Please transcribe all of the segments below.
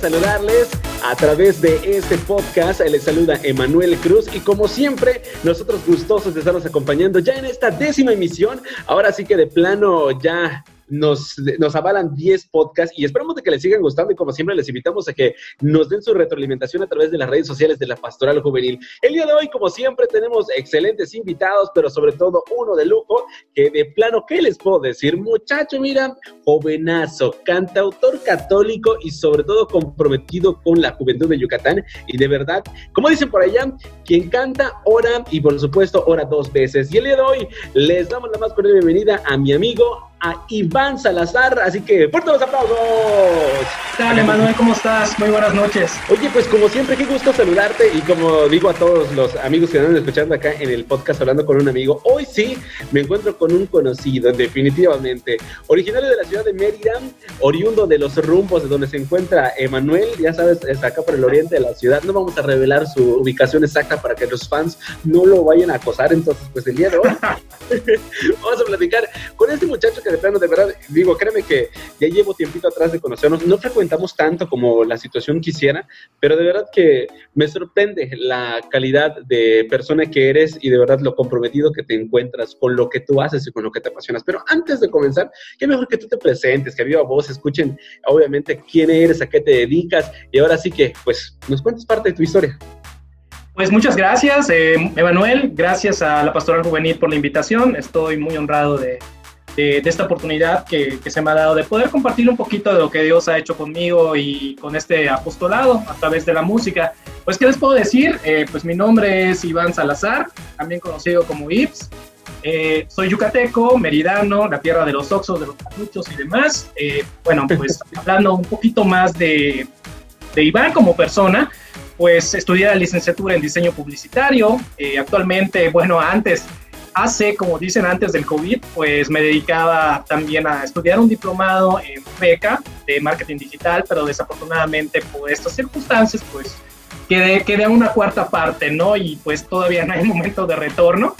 Saludarles a través de este podcast. Les saluda Emanuel Cruz y como siempre nosotros gustosos de estarnos acompañando ya en esta décima emisión. Ahora sí que de plano ya nos, avalan 10 podcasts y esperamos de que les sigan gustando y como siempre les invitamos a que nos den su retroalimentación a través de las redes sociales de la Pastoral Juvenil. El día de hoy, como siempre, tenemos excelentes invitados, pero sobre todo uno de lujo que de plano, ¿qué les puedo decir? Muchacho, mira, jovenazo, cantautor católico y sobre todo comprometido con la juventud de Yucatán y de verdad, como dicen por allá, quien canta, ora y por supuesto ora dos veces. Y el día de hoy les damos la más cordial bienvenida a mi amigo a Iván Salazar. Así que fuertes los aplausos. Dale, Manuel, ¿cómo estás? Muy buenas noches. Oye, pues como siempre, qué gusto saludarte y como digo a todos los amigos que están escuchando acá en el podcast hablando con un amigo, hoy sí me encuentro con un conocido, definitivamente. Originario de la ciudad de Mérida, oriundo de los rumbos de donde se encuentra Emanuel, ya sabes, es acá por el oriente de la ciudad. No vamos a revelar su ubicación exacta para que los fans no lo vayan a acosar, entonces pues el día de hoy vamos a platicar con este muchacho de plano, de verdad, digo, créeme que ya llevo tiempito atrás de conocernos, no frecuentamos tanto como la situación quisiera, pero de verdad que me sorprende la calidad de persona que eres y de verdad lo comprometido que te encuentras con lo que tú haces y con lo que te apasionas. Pero antes de comenzar, qué mejor que tú te presentes, que viva voz, escuchen obviamente quién eres, a qué te dedicas y ahora sí que, pues, nos cuentes parte de tu historia. Pues muchas gracias, eh, Emanuel. Gracias a la Pastoral Juvenil por la invitación. Estoy muy honrado de, de, esta oportunidad que, se me ha dado de poder compartir un poquito de lo que Dios ha hecho conmigo y con este apostolado a través de la música. Pues, ¿qué les puedo decir? Eh, pues mi nombre es Iván Salazar, también conocido como Ips. Eh, soy yucateco, meridano, la tierra de los oxos, de los panuchos y demás. Eh, bueno, pues hablando un poquito más de, de Iván como persona, pues estudié la licenciatura en diseño publicitario. actualmente, bueno, antes hace, como dicen antes del COVID, pues me dedicaba también a estudiar un diplomado en beca de marketing digital, pero desafortunadamente por estas circunstancias, pues quedé, quedé a una cuarta parte, ¿no? Y pues todavía no hay momento de retorno.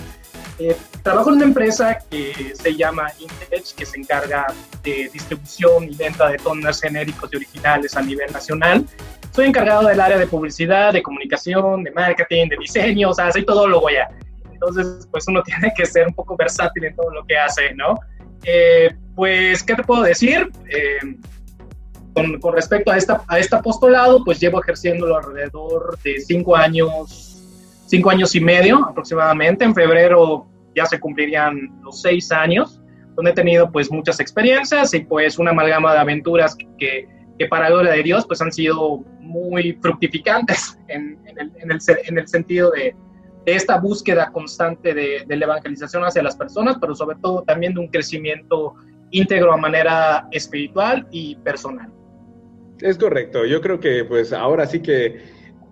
Eh, trabajo en una empresa que se llama Intech, que se encarga de distribución y venta de toners genéricos y originales a nivel nacional. Soy encargado del área de publicidad, de comunicación, de marketing, de diseño, o sea, soy todo lo voy a entonces pues uno tiene que ser un poco versátil en todo lo que hace, ¿no? Eh, pues, ¿qué te puedo decir? Eh, con, con, respecto a, esta, a este apostolado, pues llevo ejerciéndolo alrededor de cinco años, cinco años y medio aproximadamente. En febrero ya se cumplirían los seis años, donde he tenido pues muchas experiencias y pues una amalgama de aventuras que, que para gloria de Dios pues han sido muy fructificantes en, en, el, en, el, en el sentido de esta búsqueda constante de, la evangelización hacia las personas, pero sobre todo también de un crecimiento íntegro a manera espiritual y personal. Es correcto, yo creo que pues ahora sí que,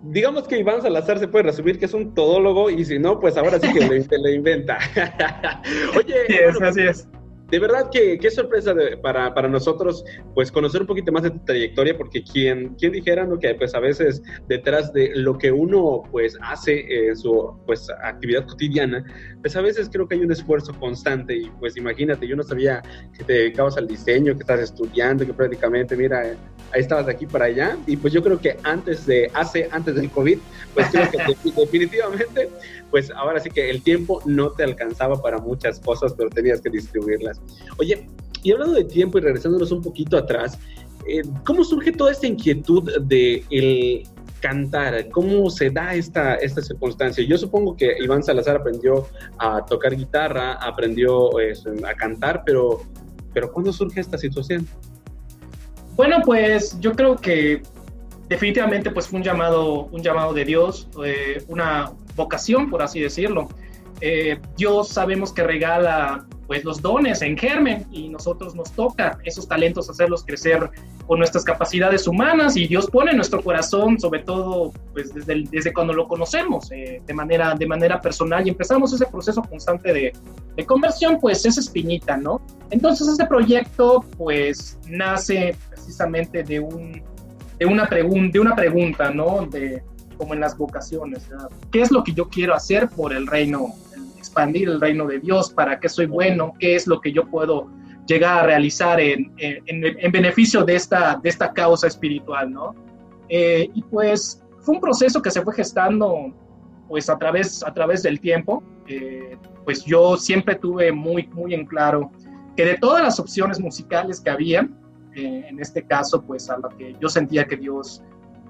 digamos que Iván Salazar se puede resumir que es un todólogo y si no, pues ahora sí que le, le inventa. Oye, así es de verdad que qué sorpresa para, para, nosotros, pues conocer un poquito más de tu trayectoria, porque quien, quien dijera, ¿no? Que pues a veces detrás de lo que uno pues hace en su pues actividad cotidiana, pues a veces creo que hay un esfuerzo constante y pues imagínate, yo no sabía que te dedicabas al diseño, que estás estudiando, que prácticamente, mira, ahí estabas de aquí para allá y pues yo creo que antes de, hace, antes del COVID, pues creo que definitivamente, pues ahora sí que el tiempo no te alcanzaba para muchas cosas, pero tenías que distribuirlas. Oye, y hablando de tiempo y regresándonos un poquito atrás, eh, ¿cómo surge toda esta inquietud de el cantar? ¿Cómo se da esta, esta circunstancia? Yo supongo que Iván Salazar aprendió a tocar guitarra, aprendió pues, a cantar, pero, pero ¿cuándo surge esta situación? Bueno, pues yo creo que definitivamente pues fue un llamado, un llamado de Dios, eh, una vocación, por así decirlo. Eh, Dios sabemos que regala pues los dones en germen y nosotros nos toca esos talentos hacerlos crecer con nuestras capacidades humanas y Dios pone en nuestro corazón sobre todo pues desde, desde cuando lo conocemos eh, de, manera, de manera personal y empezamos ese proceso constante de, de conversión pues es espinita, ¿no? Entonces este proyecto pues nace precisamente de, un, de, una, de una pregunta, ¿no? De, como en las vocaciones, ¿qué es lo que yo quiero hacer por el reino expandir el reino de Dios, para qué soy bueno, qué es lo que yo puedo llegar a realizar en, en, beneficio de esta, de esta causa espiritual, ¿no? Eh, y pues fue un proceso que se fue gestando pues a través, a través del tiempo. Eh, pues yo siempre tuve muy, muy en claro que de todas las opciones musicales que había, eh, en este caso, pues a lo que yo sentía que Dios,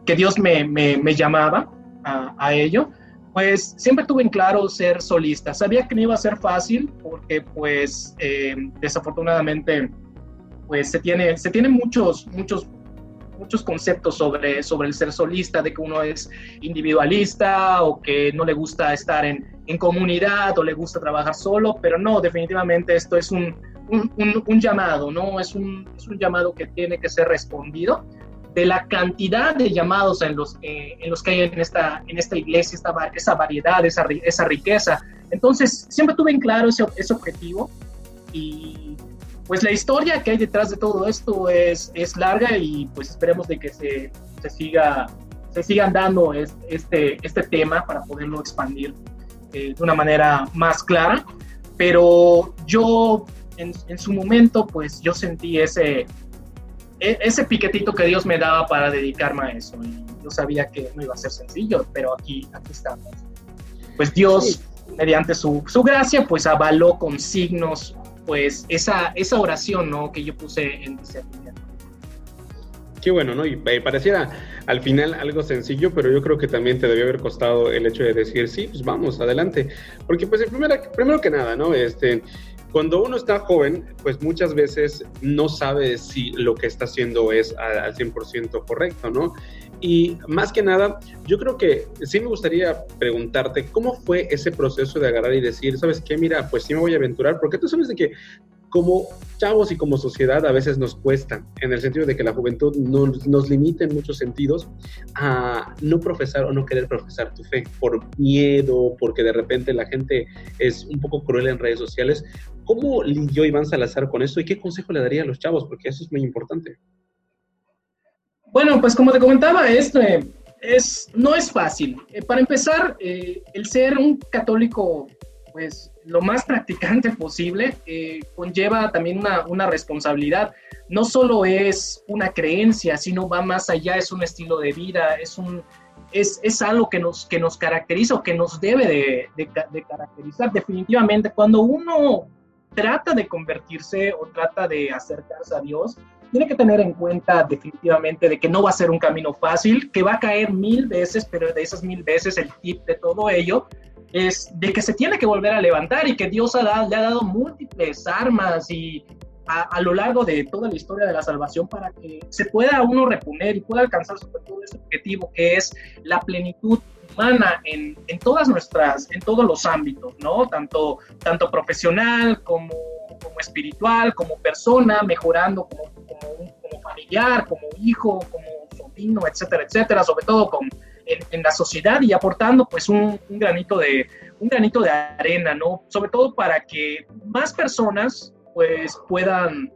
que Dios me, me, llamaba a, ello, pues siempre tuve en claro ser solista. Sabía que no iba a ser fácil porque pues eh, desafortunadamente pues se tiene, se tienen muchos, muchos, muchos conceptos sobre, sobre el ser solista, de que uno es individualista o que no le gusta estar en, en comunidad o le gusta trabajar solo, pero no, definitivamente esto es un, un, un, llamado, ¿no? Es un, es un llamado que tiene que ser respondido de la cantidad de llamados en los, en los que hay en esta, en esta iglesia, esta, esa variedad, esa, esa riqueza. Entonces, siempre tuve en claro ese, objetivo y pues la historia que hay detrás de todo esto es, es larga y pues esperemos de que se, se siga se sigan dando este, este tema para poderlo expandir eh, de una manera más clara. Pero yo en, su momento, pues yo sentí ese, ese piquetito que Dios me daba para dedicarme a eso. Y yo sabía que no iba a ser sencillo, pero aquí, aquí estamos. Pues Dios, mediante su, su, gracia, pues avaló con signos, pues esa, esa oración, ¿no? Que yo puse en discernimiento. Qué bueno, ¿no? Y, y pareciera al final algo sencillo, pero yo creo que también te debió haber costado el hecho de decir, sí, pues vamos, adelante. Porque pues primero, primero que nada, ¿no? Este, cuando uno está joven, pues muchas veces no sabe si lo que está haciendo es al 100% correcto, ¿no? Y más que nada, yo creo que sí me gustaría preguntarte cómo fue ese proceso de agarrar y decir, ¿sabes qué? Mira, pues sí me voy a aventurar, porque tú sabes de que como chavos y como sociedad a veces nos cuesta, en el sentido de que la juventud nos, limita en muchos sentidos a no profesar o no querer profesar tu fe por miedo, porque de repente la gente es un poco cruel en redes sociales. ¿Cómo lidió Iván Salazar con esto y qué consejo le daría a los chavos? Porque eso es muy importante. Bueno, pues como te comentaba, esto es, no es fácil. Eh, para empezar, eh, el ser un católico pues lo más practicante posible, eh, conlleva también una, una, responsabilidad. No solo es una creencia, sino va más allá, es un estilo de vida, es, un, es, es algo que nos, que nos caracteriza o que nos debe de, caracterizar. Definitivamente, cuando uno trata de convertirse o trata de acercarse a Dios, tiene que tener en cuenta definitivamente de que no va a ser un camino fácil, que va a caer mil veces, pero de esas mil veces el tip de todo ello es de que se tiene que volver a levantar y que Dios ha dado, le ha dado múltiples armas y a, a, lo largo de toda la historia de la salvación para que se pueda uno reponer y pueda alcanzar sobre todo ese objetivo que es la plenitud humana en, en, todas nuestras, en todos los ámbitos, ¿no? Tanto, tanto profesional como, como espiritual, como persona, mejorando como, como, como familiar, como hijo, como sobrino, etcétera, etcétera, sobre todo con, en, en, la sociedad y aportando pues un, un, granito de, un granito de arena, ¿no? Sobre todo para que más personas pues puedan,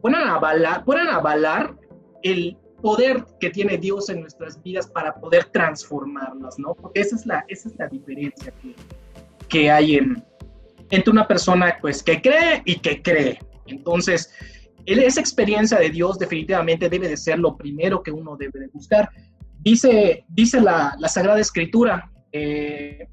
puedan, avalar, puedan avalar el poder que tiene Dios en nuestras vidas para poder transformarlas, ¿no? Porque esa es la, esa es la diferencia que, que hay en, entre una persona pues que cree y que cree. Entonces, esa experiencia de Dios definitivamente debe de ser lo primero que uno debe de buscar. Dice, dice la, la Sagrada Escritura, eh,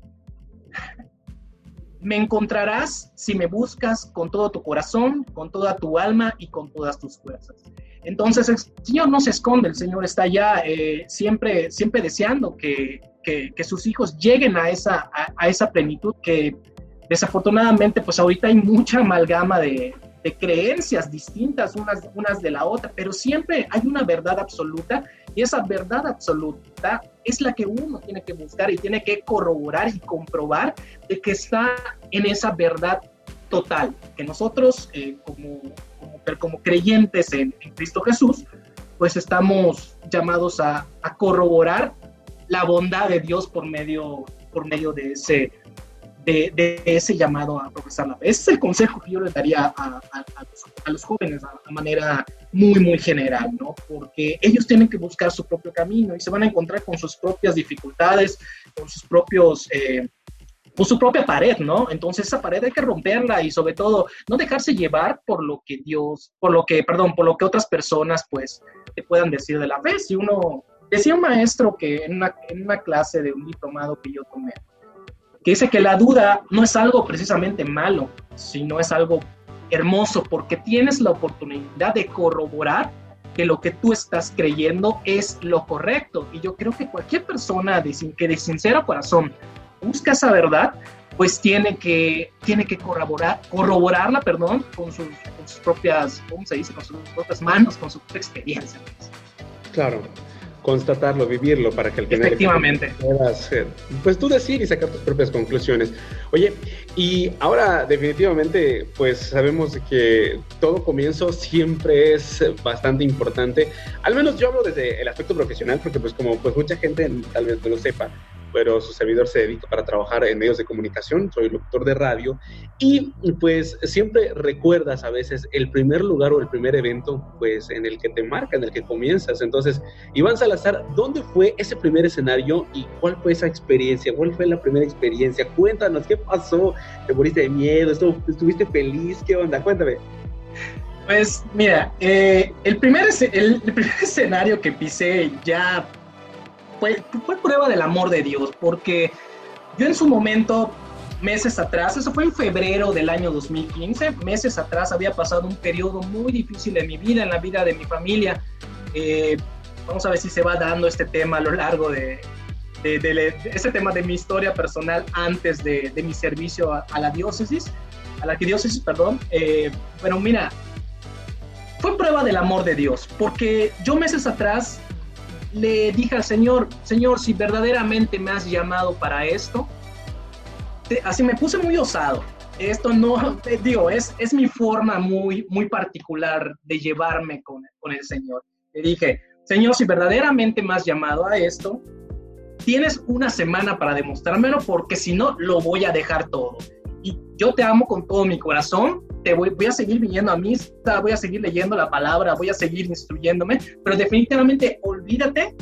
me encontrarás si me buscas con todo tu corazón, con toda tu alma y con todas tus fuerzas. Entonces el Señor no se esconde, el Señor está ya eh, siempre, siempre deseando que, que, sus hijos lleguen a esa, a, esa plenitud que desafortunadamente pues ahorita hay mucha amalgama de, de creencias distintas unas, unas de la otra, pero siempre hay una verdad absoluta y esa verdad absoluta es la que uno tiene que buscar y tiene que corroborar y comprobar de que está en esa verdad total, que nosotros eh, como, como, como, creyentes en, Cristo Jesús, pues estamos llamados a, a, corroborar la bondad de Dios por medio, por medio de ese de, de, ese llamado a profesar la fe. Ese es el consejo que yo les daría a, a, a los, los, jóvenes de manera muy, muy general, ¿no? Porque ellos tienen que buscar su propio camino y se van a encontrar con sus propias dificultades, con sus propios... Eh, por su propia pared, ¿no? Entonces esa pared hay que romperla y sobre todo no dejarse llevar por lo que Dios, por lo que, perdón, por lo que otras personas pues te puedan decir de la fe. Si uno, decía un maestro que en una, en una clase de un diplomado que yo tomé, que dice que la duda no es algo precisamente malo, sino es algo hermoso porque tienes la oportunidad de corroborar que lo que tú estás creyendo es lo correcto. Y yo creo que cualquier persona de, que de sincero corazón busca esa verdad, pues tiene que, tiene que corroborar, corroborarla perdón, con, sus, con sus propias, ¿cómo se dice? Con sus propias manos, con su propia experiencia. Claro constatarlo, vivirlo, para que al final Efectivamente. puedas, pues tú decir y sacar tus propias conclusiones. Oye, y ahora definitivamente, pues sabemos que todo comienzo siempre es bastante importante. Al menos yo hablo desde el aspecto profesional, porque pues como pues mucha gente tal vez no lo sepa, pero su servidor se dedica para trabajar en medios de comunicación, soy locutor de radio, y pues siempre recuerdas a veces el primer lugar o el primer evento, pues en el que te marca, en el que comienzas. Entonces, Iván Salazar, ¿dónde fue ese primer escenario y cuál fue esa experiencia? ¿Cuál fue la primera experiencia? Cuéntanos, ¿qué pasó? ¿Te moriste de miedo? ¿Estuviste feliz? ¿Qué onda? Cuéntame. Pues mira, eh, el, primer, el primer escenario que pisé ya fue, prueba del amor de Dios, porque yo en su momento, meses atrás, eso fue en febrero del año 2015, meses atrás había pasado un periodo muy difícil en mi vida, en la vida de mi familia. Eh, vamos a ver si se va dando este tema a lo largo de, de, este tema de mi historia personal antes de, mi servicio a, la diócesis, a la arquidiócesis, perdón. Eh, bueno, mira, fue prueba del amor de Dios, porque yo meses atrás le dije al Señor, Señor, si verdaderamente me has llamado para esto, así me puse muy osado. Esto no, digo, es, es mi forma muy, muy particular de llevarme con, con el Señor. Le dije, Señor, si verdaderamente me has llamado a esto, tienes una semana para demostrármelo porque si no, lo voy a dejar todo. Y yo te amo con todo mi corazón, te voy, voy a seguir viniendo a misa, voy a seguir leyendo la palabra, voy a seguir instruyéndome, pero definitivamente olvídate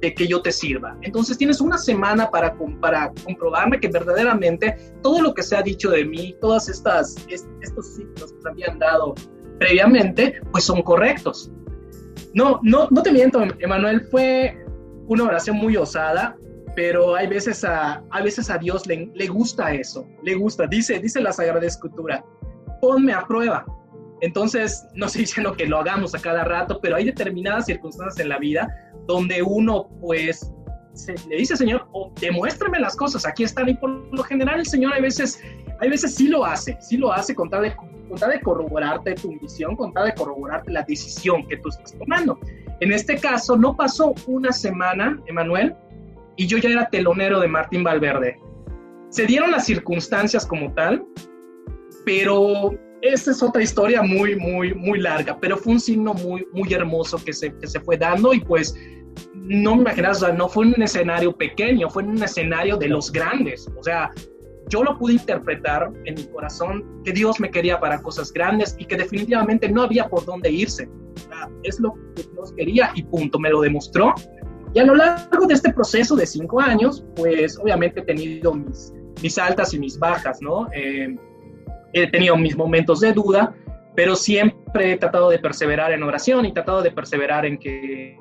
de que yo te sirva. Entonces tienes una semana para, para comprobarme que verdaderamente todo lo que se ha dicho de mí, todas estas estos ciclos que se habían dado previamente, pues son correctos. No, no, no te miento, Emanuel, fue una oración muy osada, pero hay veces a, a veces a Dios le, le gusta eso, le gusta, dice, dice la Sagrada Escritura, ponme a prueba. Entonces, no estoy diciendo que lo hagamos a cada rato, pero hay determinadas circunstancias en la vida donde uno, pues, le dice, Señor, oh, demuéstrame las cosas, aquí están. Y por lo general, el Señor hay veces, hay veces sí lo hace, sí lo hace con tal de, con de corroborarte tu misión, con tal de corroborarte la decisión que tú estás tomando. En este caso, no pasó una semana, Emanuel, y yo ya era telonero de Martín Valverde. Se dieron las circunstancias como tal, pero esta es otra historia muy, muy, muy larga, pero fue un signo muy, muy hermoso que se, que se fue dando y pues no me imaginas, o sea, no fue un escenario pequeño, fue un escenario de los grandes, o sea, yo lo pude interpretar en mi corazón que Dios me quería para cosas grandes y que definitivamente no había por dónde irse. es lo que Dios quería y punto, me lo demostró. Y a lo largo de este proceso de cinco años, pues obviamente he tenido mis, mis altas y mis bajas, ¿no? Eh, he tenido mis momentos de duda, pero siempre he tratado de perseverar en oración y tratado de perseverar en que...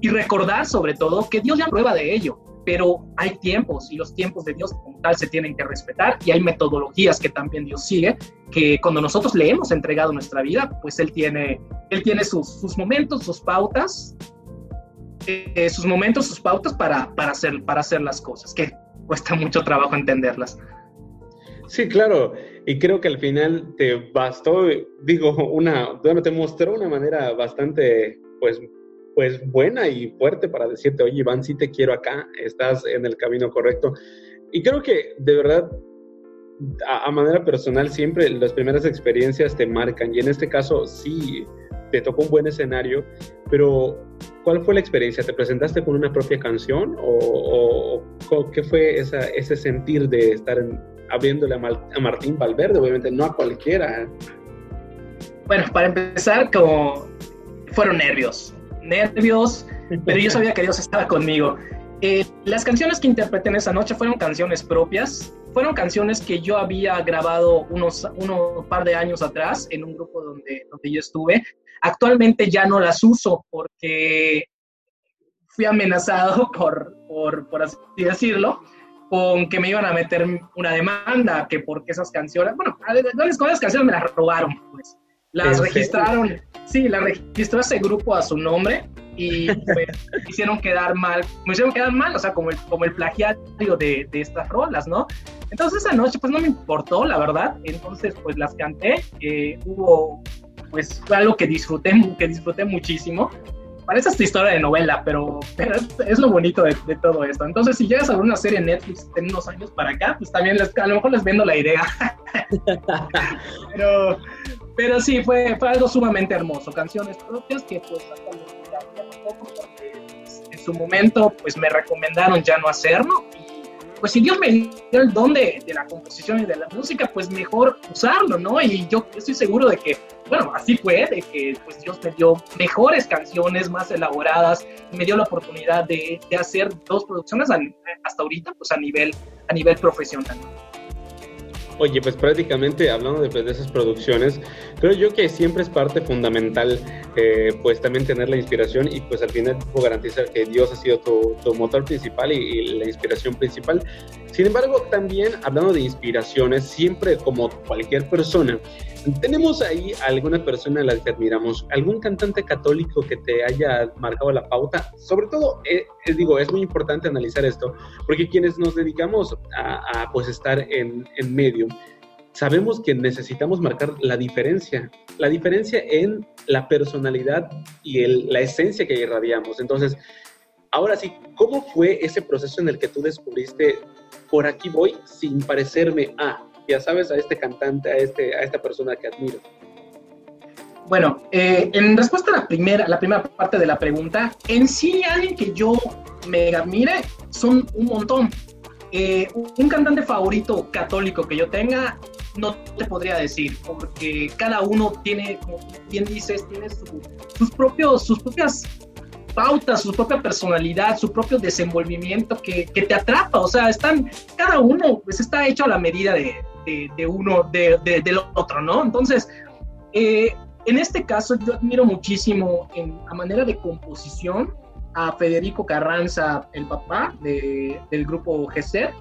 y recordar sobre todo que Dios ya prueba de ello, pero hay tiempos y los tiempos de Dios como tal se tienen que respetar y hay metodologías que también Dios sigue, que cuando nosotros le hemos entregado nuestra vida, pues Él tiene, él tiene sus, sus momentos, sus pautas, eh, sus momentos, sus pautas para, para, hacer, para hacer las cosas, que cuesta mucho trabajo entenderlas. Sí, claro. Y creo que al final te bastó, digo, una, bueno, te mostró una manera bastante, pues, pues buena y fuerte para decirte, oye, Iván, sí te quiero acá, estás en el camino correcto. Y creo que de verdad, a, manera personal, siempre las primeras experiencias te marcan. Y en este caso, sí, te tocó un buen escenario, pero ¿cuál fue la experiencia? ¿Te presentaste con una propia canción o, o qué fue esa, ese sentir de estar en, abriéndole a, Martín Valverde, obviamente no a cualquiera. Bueno, para empezar, como fueron nervios, nervios, pero yo sabía que Dios estaba conmigo. Eh, las canciones que interpreté en esa noche fueron canciones propias, fueron canciones que yo había grabado unos, unos par de años atrás en un grupo donde, donde yo estuve. Actualmente ya no las uso porque fui amenazado por, por, por así decirlo, con que me iban a meter una demanda, que porque esas canciones, bueno, con esas canciones me las robaron, pues. Las registraron, sí, las registró ese grupo a su nombre y pues, hicieron quedar mal, me hicieron quedar mal, o sea, como el, como el plagiario de, de, estas rolas, ¿no? Entonces esa noche pues no me importó, la verdad, entonces pues las canté, eh, hubo, pues fue algo que disfruté, que disfruté muchísimo, parece esta historia de novela, pero, pero es, lo bonito de, de, todo esto. Entonces, si llegas a ver una serie en Netflix en unos años para acá, pues también les, a lo mejor les vendo la idea. pero, pero sí, fue, fue algo sumamente hermoso. Canciones propias que pues hasta ya, ya porque pues, en su momento pues me recomendaron ya no hacerlo pues si Dios me dio el don de, de, la composición y de la música, pues mejor usarlo, ¿no? Y yo estoy seguro de que, bueno, así fue, de que pues Dios me dio mejores canciones, más elaboradas, me dio la oportunidad de, de hacer dos producciones hasta ahorita, pues a nivel, a nivel profesional. Oye, pues prácticamente hablando de, pues, de, esas producciones, creo yo que siempre es parte fundamental, eh, pues también tener la inspiración y pues al final garantizar que Dios ha sido tu, tu motor principal y, y, la inspiración principal. Sin embargo, también hablando de inspiraciones, siempre como cualquier persona, tenemos ahí alguna persona a la que admiramos, algún cantante católico que te haya marcado la pauta. Sobre todo, eh, eh, digo, es muy importante analizar esto, porque quienes nos dedicamos a, a pues estar en, en medio, sabemos que necesitamos marcar la diferencia, la diferencia en la personalidad y el, la esencia que irradiamos. Entonces, ahora sí, ¿cómo fue ese proceso en el que tú descubriste, por aquí voy sin parecerme a, ya sabes, a este cantante, a, este, a esta persona que admiro? Bueno, eh, en respuesta a la primera, la primera parte de la pregunta, en sí alguien que yo me admire son un montón. Eh, un cantante favorito católico que yo tenga, no te podría decir, porque cada uno tiene, como bien dices, tiene su, sus, propios, sus propias pautas, su propia personalidad, su propio desenvolvimiento que, que, te atrapa. O sea, están, cada uno pues está hecho a la medida de, de, de uno, de, del otro, ¿no? Entonces, eh, en este caso yo admiro muchísimo en, a manera de composición a Federico Carranza, el papá de, del grupo GESER,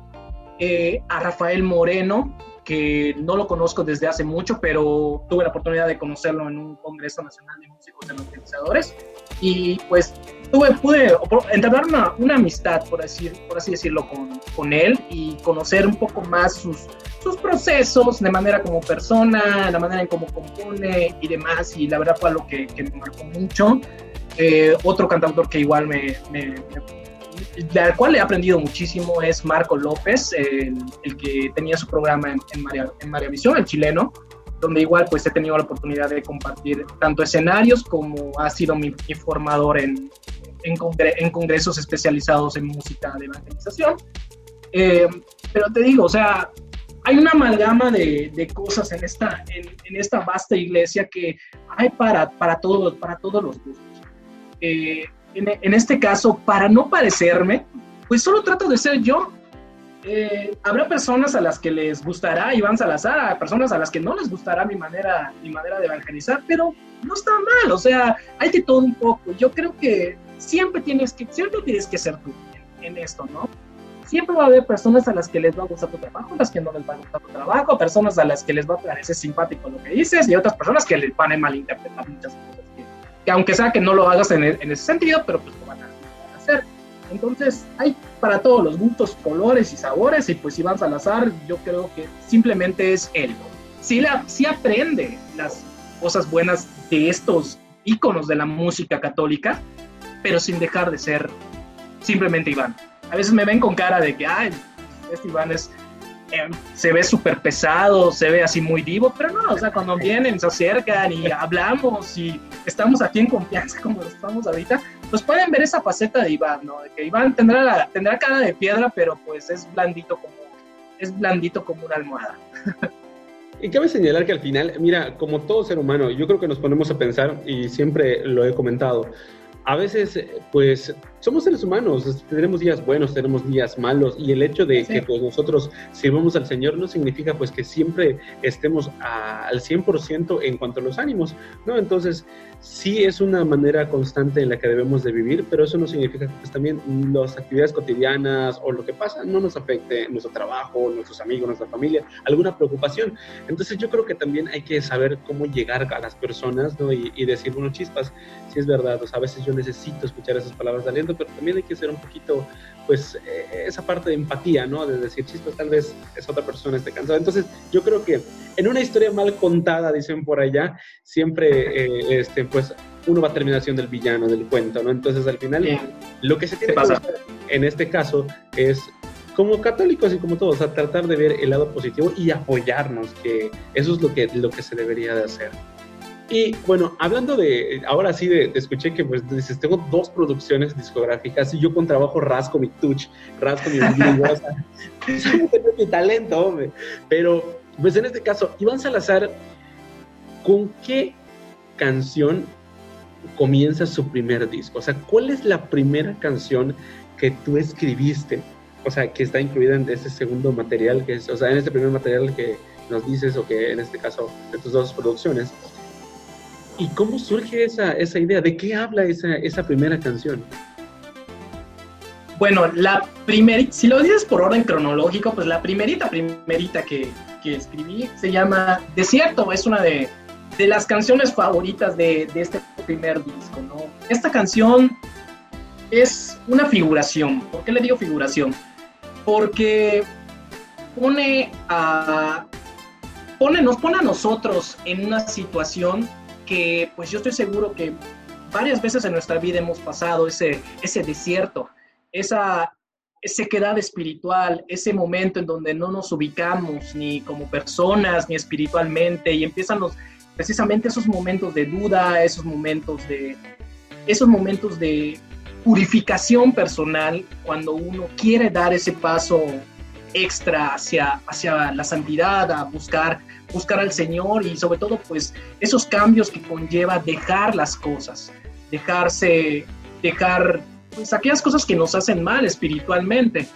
eh, a Rafael Moreno, que no lo conozco desde hace mucho, pero tuve la oportunidad de conocerlo en un Congreso Nacional de Músicos Evangelizadores y pues tuve, pude entablar una, una, amistad, por así, por así decirlo, con, con, él y conocer un poco más sus, sus procesos de manera como persona, la manera en cómo compone y demás, y la verdad fue algo que, que me marcó mucho. Eh, otro cantautor que igual me, me, me del cual he aprendido muchísimo es Marco López, el, el que tenía su programa en, en, María, en María Visión, el chileno, donde igual pues he tenido la oportunidad de compartir tanto escenarios como ha sido mi, formador en, en, congre en, congresos especializados en música de evangelización. Eh, pero te digo, o sea, hay una amalgama de, cosas en esta, en, esta vasta iglesia que hay para, para, todo, para todos los gustos. Eh, en, este caso, para no parecerme, pues solo trato de ser yo. Eh, habrá personas a las que les gustará Iván Salazar, personas a las que no les gustará mi manera, mi manera de evangelizar, pero no está mal, o sea, hay de todo un poco. Yo creo que siempre tienes que, siempre tienes que ser tú en, en esto, ¿no? Siempre va a haber personas a las que les va a gustar tu trabajo, a las que no les va a gustar tu trabajo, personas a las que les va a parecer simpático lo que dices y otras personas que les van a malinterpretar muchas cosas que aunque sea que no lo hagas en, en ese sentido, pero pues Entonces, hay para todos los gustos, colores y sabores, y pues Iván Salazar, yo creo que simplemente es él. Sí, la, sí aprende las cosas buenas de estos íconos de la música católica, pero sin dejar de ser simplemente Iván. A veces me ven con cara de que, ay, este Iván es eh, se ve súper pesado, se ve así muy vivo, pero no, o sea, cuando vienen, se acercan y hablamos y estamos aquí en confianza como estamos ahorita, pues pueden ver esa faceta de Iván, ¿no? De que Iván tendrá, la, tendrá cara de piedra, pero pues es blandito como, es blandito como una almohada. Y cabe señalar que al final, mira, como todo ser humano, yo creo que nos ponemos a pensar, y siempre lo he comentado, a veces, pues, somos seres humanos, tenemos días buenos, tenemos días malos, y el hecho de que pues, nosotros sirvamos al Señor no significa pues que siempre estemos al 100% en cuanto a los ánimos, ¿no? Entonces, sí es una manera constante en la que debemos de vivir, pero eso no significa que pues, también las actividades cotidianas o lo que pasa no nos afecte nuestro trabajo, nuestros amigos, nuestra familia, alguna preocupación. Entonces, yo creo que también hay que saber cómo llegar a las personas, ¿no? Y, y decir, bueno, chispas, si es verdad, o sea, a veces yo necesito escuchar esas palabras de aliento, pero también hay que ser un poquito, pues, eh, esa parte de empatía, ¿no? De decir, chispas, tal vez es otra persona esté cansada. Entonces, yo creo que en una historia mal contada, dicen por allá, siempre, eh, este, pues, uno va a terminar siendo el villano del cuento, ¿no? Entonces, al final, lo que se tiene que hacer en este caso es como católicos y como todos, a tratar de ver el lado positivo y apoyarnos, que eso es lo que, lo que se debería de hacer. Y bueno, hablando de, ahora sí, de, escuché que pues dices, tengo dos producciones discográficas y yo con trabajo rasco mi touch, rasco mi ombligo, o sea, mi talento, hombre. Pero, pues en este caso, Iván Salazar, ¿con qué canción comienza su primer disco? O sea, ¿cuál es la primera canción que tú escribiste? O sea, que está incluida en ese segundo material, que es, o sea, en este primer material que nos dices, o que en este caso, de tus dos producciones, ¿Y cómo surge esa, esa idea? ¿De qué habla esa, esa primera canción? Bueno, la primera, si lo dices por orden cronológico, pues la primerita, primerita que, que escribí se llama Desierto, es una de, de las canciones favoritas de, de, este primer disco. Esta canción es una figuración. ¿Por qué le digo figuración? Porque pone a, pone, nos pone a nosotros en una situación que pues yo estoy seguro que varias veces en nuestra vida hemos pasado ese, ese desierto, esa sequedad espiritual, ese momento en donde no nos ubicamos ni como personas ni espiritualmente y empiezan los, precisamente esos momentos de duda, esos momentos de, esos momentos de purificación personal cuando uno quiere dar ese paso extra hacia, hacia la santidad, a buscar buscar al Señor y sobre todo pues esos cambios que conlleva dejar las cosas, dejarse, dejar pues aquellas cosas que nos hacen mal espiritualmente.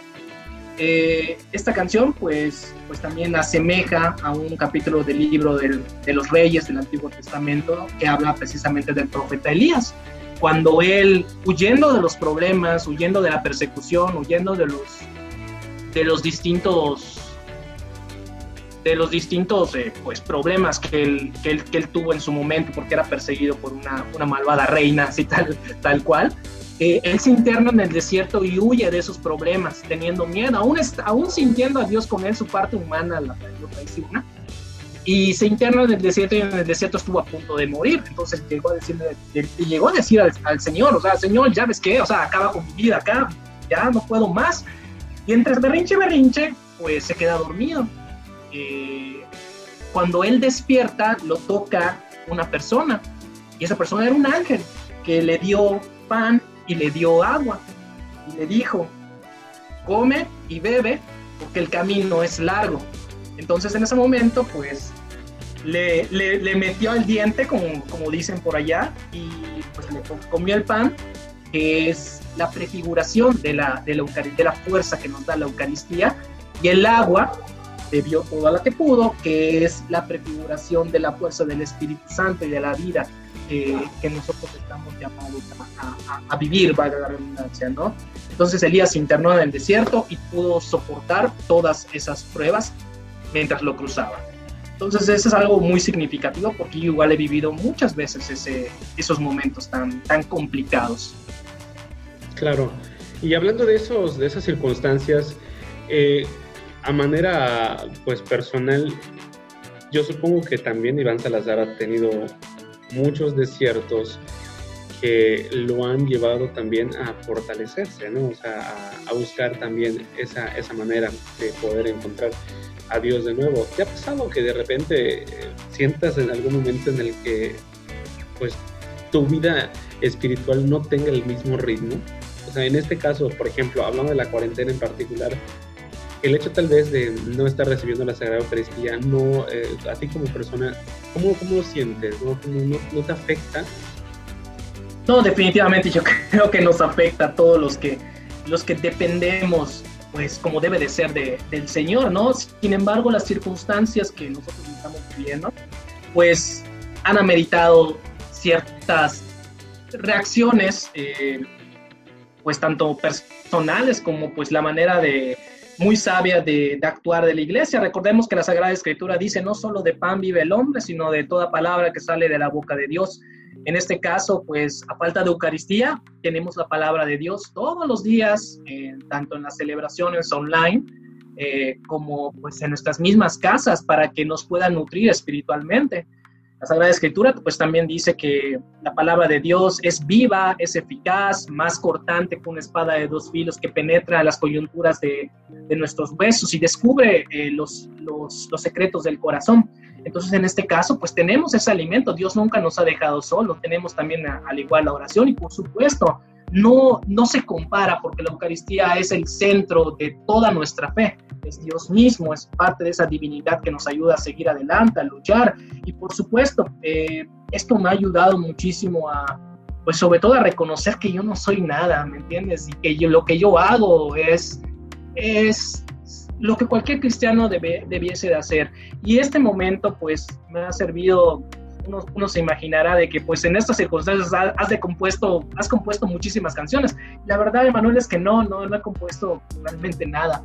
Eh, esta canción pues, pues también asemeja a un capítulo del libro de los reyes del Antiguo Testamento que habla precisamente del profeta Elías, cuando él, huyendo de los problemas, huyendo de la persecución, huyendo de los, de los distintos de los distintos eh, pues, problemas que él, que, él, que él, tuvo en su momento, porque era perseguido por una, una malvada reina, así tal, tal cual. Eh, él se interna en el desierto y huye de esos problemas, teniendo miedo, aún, aún sintiendo a Dios con él su parte humana, la, la y se interna en el desierto y en el desierto estuvo a punto de morir. Entonces llegó a decirle, llegó a decir al, al, Señor, o sea, Señor, ya ves qué, o sea, acaba con mi vida acá, ya no puedo más. Y entre berrinche berrinche, pues se queda dormido cuando él despierta lo toca una persona y esa persona era un ángel que le dio pan y le dio agua y le dijo, come y bebe porque el camino es largo. Entonces en ese momento pues le, metió el diente como, como dicen por allá y pues le comió el pan que es la prefiguración de la, de la, fuerza que nos da la Eucaristía y el agua bebió toda la que pudo, que es la prefiguración de la fuerza del Espíritu Santo y de la vida que nosotros estamos llamados a, vivir, valga la redundancia, ¿no? Entonces Elías se internó en el desierto y pudo soportar todas esas pruebas mientras lo cruzaba. Entonces eso es algo muy significativo porque yo igual he vivido muchas veces ese, esos momentos tan, tan complicados. Claro. Y hablando de, esos, de esas circunstancias, eh, a manera pues personal, yo supongo que también Iván Salazar ha tenido muchos desiertos que lo han llevado también a fortalecerse, ¿no? O sea, a, buscar también esa, esa, manera de poder encontrar a Dios de nuevo. ¿Te ha pasado que de repente eh, sientas en algún momento en el que, pues, tu vida espiritual no tenga el mismo ritmo? Sea, en este caso, por ejemplo, hablando de la cuarentena en particular, el hecho tal vez de no estar recibiendo la Sagrada Eucaristía, no, eh, a ti como persona, ¿cómo, cómo lo sientes? ¿No, te afecta? No, definitivamente yo creo que nos afecta a todos los que, los que dependemos, pues como debe de ser de, del Señor, ¿no? Sin embargo, las circunstancias que nosotros estamos viviendo, pues han ameritado ciertas reacciones, eh, pues tanto personales como pues la manera de muy sabia de, actuar de la iglesia. Recordemos que la Sagrada Escritura dice no solo de pan vive el hombre, sino de toda palabra que sale de la boca de Dios. En este caso, pues a falta de Eucaristía, tenemos la palabra de Dios todos los días, eh, tanto en las celebraciones online eh, como pues en nuestras mismas casas para que nos puedan nutrir espiritualmente. La Sagrada Escritura pues también dice que la palabra de Dios es viva, es eficaz, más cortante que una espada de dos filos que penetra las coyunturas de, nuestros huesos y descubre eh, los, los, los secretos del corazón. Entonces, en este caso, pues tenemos ese alimento. Dios nunca nos ha dejado solo. Tenemos también al igual la oración y, por supuesto, no, no se compara porque la Eucaristía es el centro de toda nuestra fe. Es Dios mismo, es parte de esa divinidad que nos ayuda a seguir adelante, a luchar. Y por supuesto, eh, esto me ha ayudado muchísimo a, pues sobre todo a reconocer que yo no soy nada, ¿me entiendes? Y que yo, lo que yo hago es, es lo que cualquier cristiano debe, debiese de hacer. Y este momento pues me ha servido, uno, se imaginará de que pues en estas circunstancias has, compuesto, has compuesto muchísimas canciones. La verdad, Emanuel, es que no, no, no he compuesto realmente nada.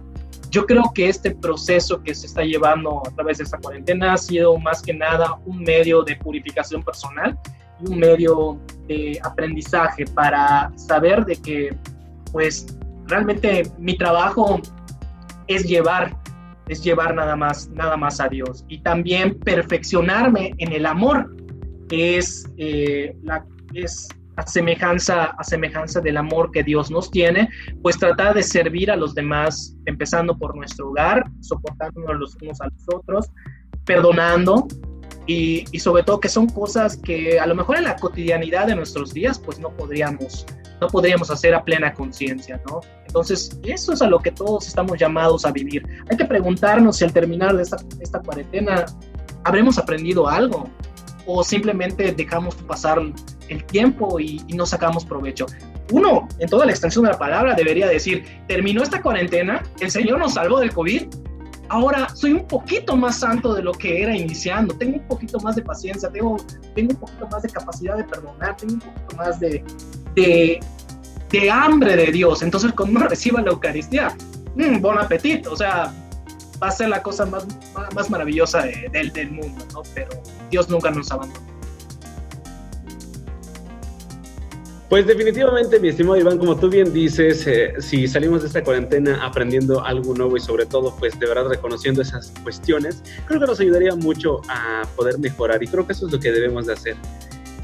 Yo creo que este proceso que se está llevando a través de esta cuarentena ha sido más que nada un medio de purificación personal y un medio de aprendizaje para saber de que pues realmente mi trabajo es llevar, es llevar nada más, nada más a Dios. Y también perfeccionarme en el amor, que es, eh, la, es a semejanza, a semejanza del amor que Dios nos tiene, pues tratar de servir a los demás, empezando por nuestro hogar, soportándonos los unos a los otros, perdonando, y, y, sobre todo que son cosas que a lo mejor en la cotidianidad de nuestros días pues no podríamos no podríamos hacer a plena conciencia, ¿no? Entonces, eso es a lo que todos estamos llamados a vivir. Hay que preguntarnos si al terminar de esta, esta cuarentena habremos aprendido algo o simplemente dejamos pasar el tiempo y, no sacamos provecho. Uno, en toda la extensión de la palabra, debería decir, terminó esta cuarentena, el Señor nos salvó del COVID, ahora soy un poquito más santo de lo que era iniciando, tengo un poquito más de paciencia, tengo, tengo un poquito más de capacidad de perdonar, tengo un poquito más de, de, de hambre de Dios. Entonces, cuando uno reciba la Eucaristía, mmm, buen apetito, o sea, va a ser la cosa más, más maravillosa de, de, del mundo, ¿no? Pero Dios nunca nos abandona. Pues definitivamente, mi estimado Iván, como tú bien dices, eh, si salimos de esta cuarentena aprendiendo algo nuevo y sobre todo, pues de verdad reconociendo esas cuestiones, creo que nos ayudaría mucho a poder mejorar y creo que eso es lo que debemos de hacer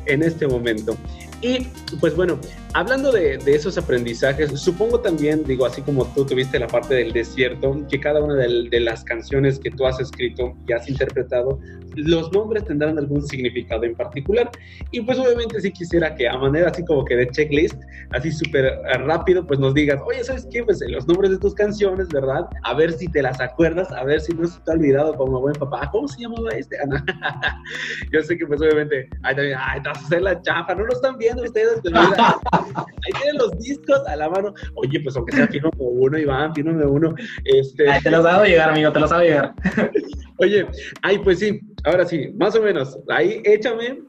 en este momento. Y pues bueno, hablando de, de, esos aprendizajes, supongo también, digo, así como tú tuviste la parte del desierto, que cada una de, de, las canciones que tú has escrito y has interpretado, los nombres tendrán algún significado en particular. Y pues obviamente sí quisiera que a manera así como que de checklist, así súper rápido, pues nos digas, oye, ¿sabes qué? Pues los nombres de tus canciones, ¿verdad? A ver si te las acuerdas, a ver si no se te ha olvidado como buen papá. ¿Cómo se llamaba este? Yo sé que pues obviamente, ay, también, ay, te vas a hacer la chafa, no lo están viendo ustedes, pero mira, ahí tienen los discos a la mano. Oye, pues aunque sea fino como uno, Iván, como uno. Este... Ay, te los hago llegar, amigo, te los hago llegar. Oye, ay, pues sí, ahora sí, más o menos, ahí échame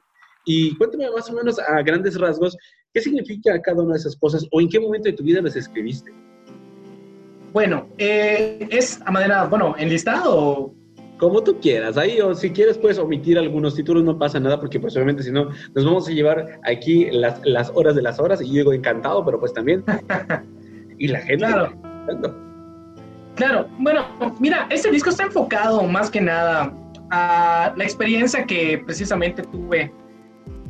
y cuéntame más o menos a grandes rasgos qué significa cada una de esas cosas o en qué momento de tu vida las escribiste. Bueno, eh, es a manera, bueno, enlistado como tú quieras, ahí o si quieres puedes omitir algunos títulos, no pasa nada, porque pues obviamente si no, nos vamos a llevar aquí las, las horas de las horas y yo digo encantado, pero pues también. y la gente. Claro. Claro, bueno, mira, este disco está enfocado más que nada a la experiencia que precisamente tuve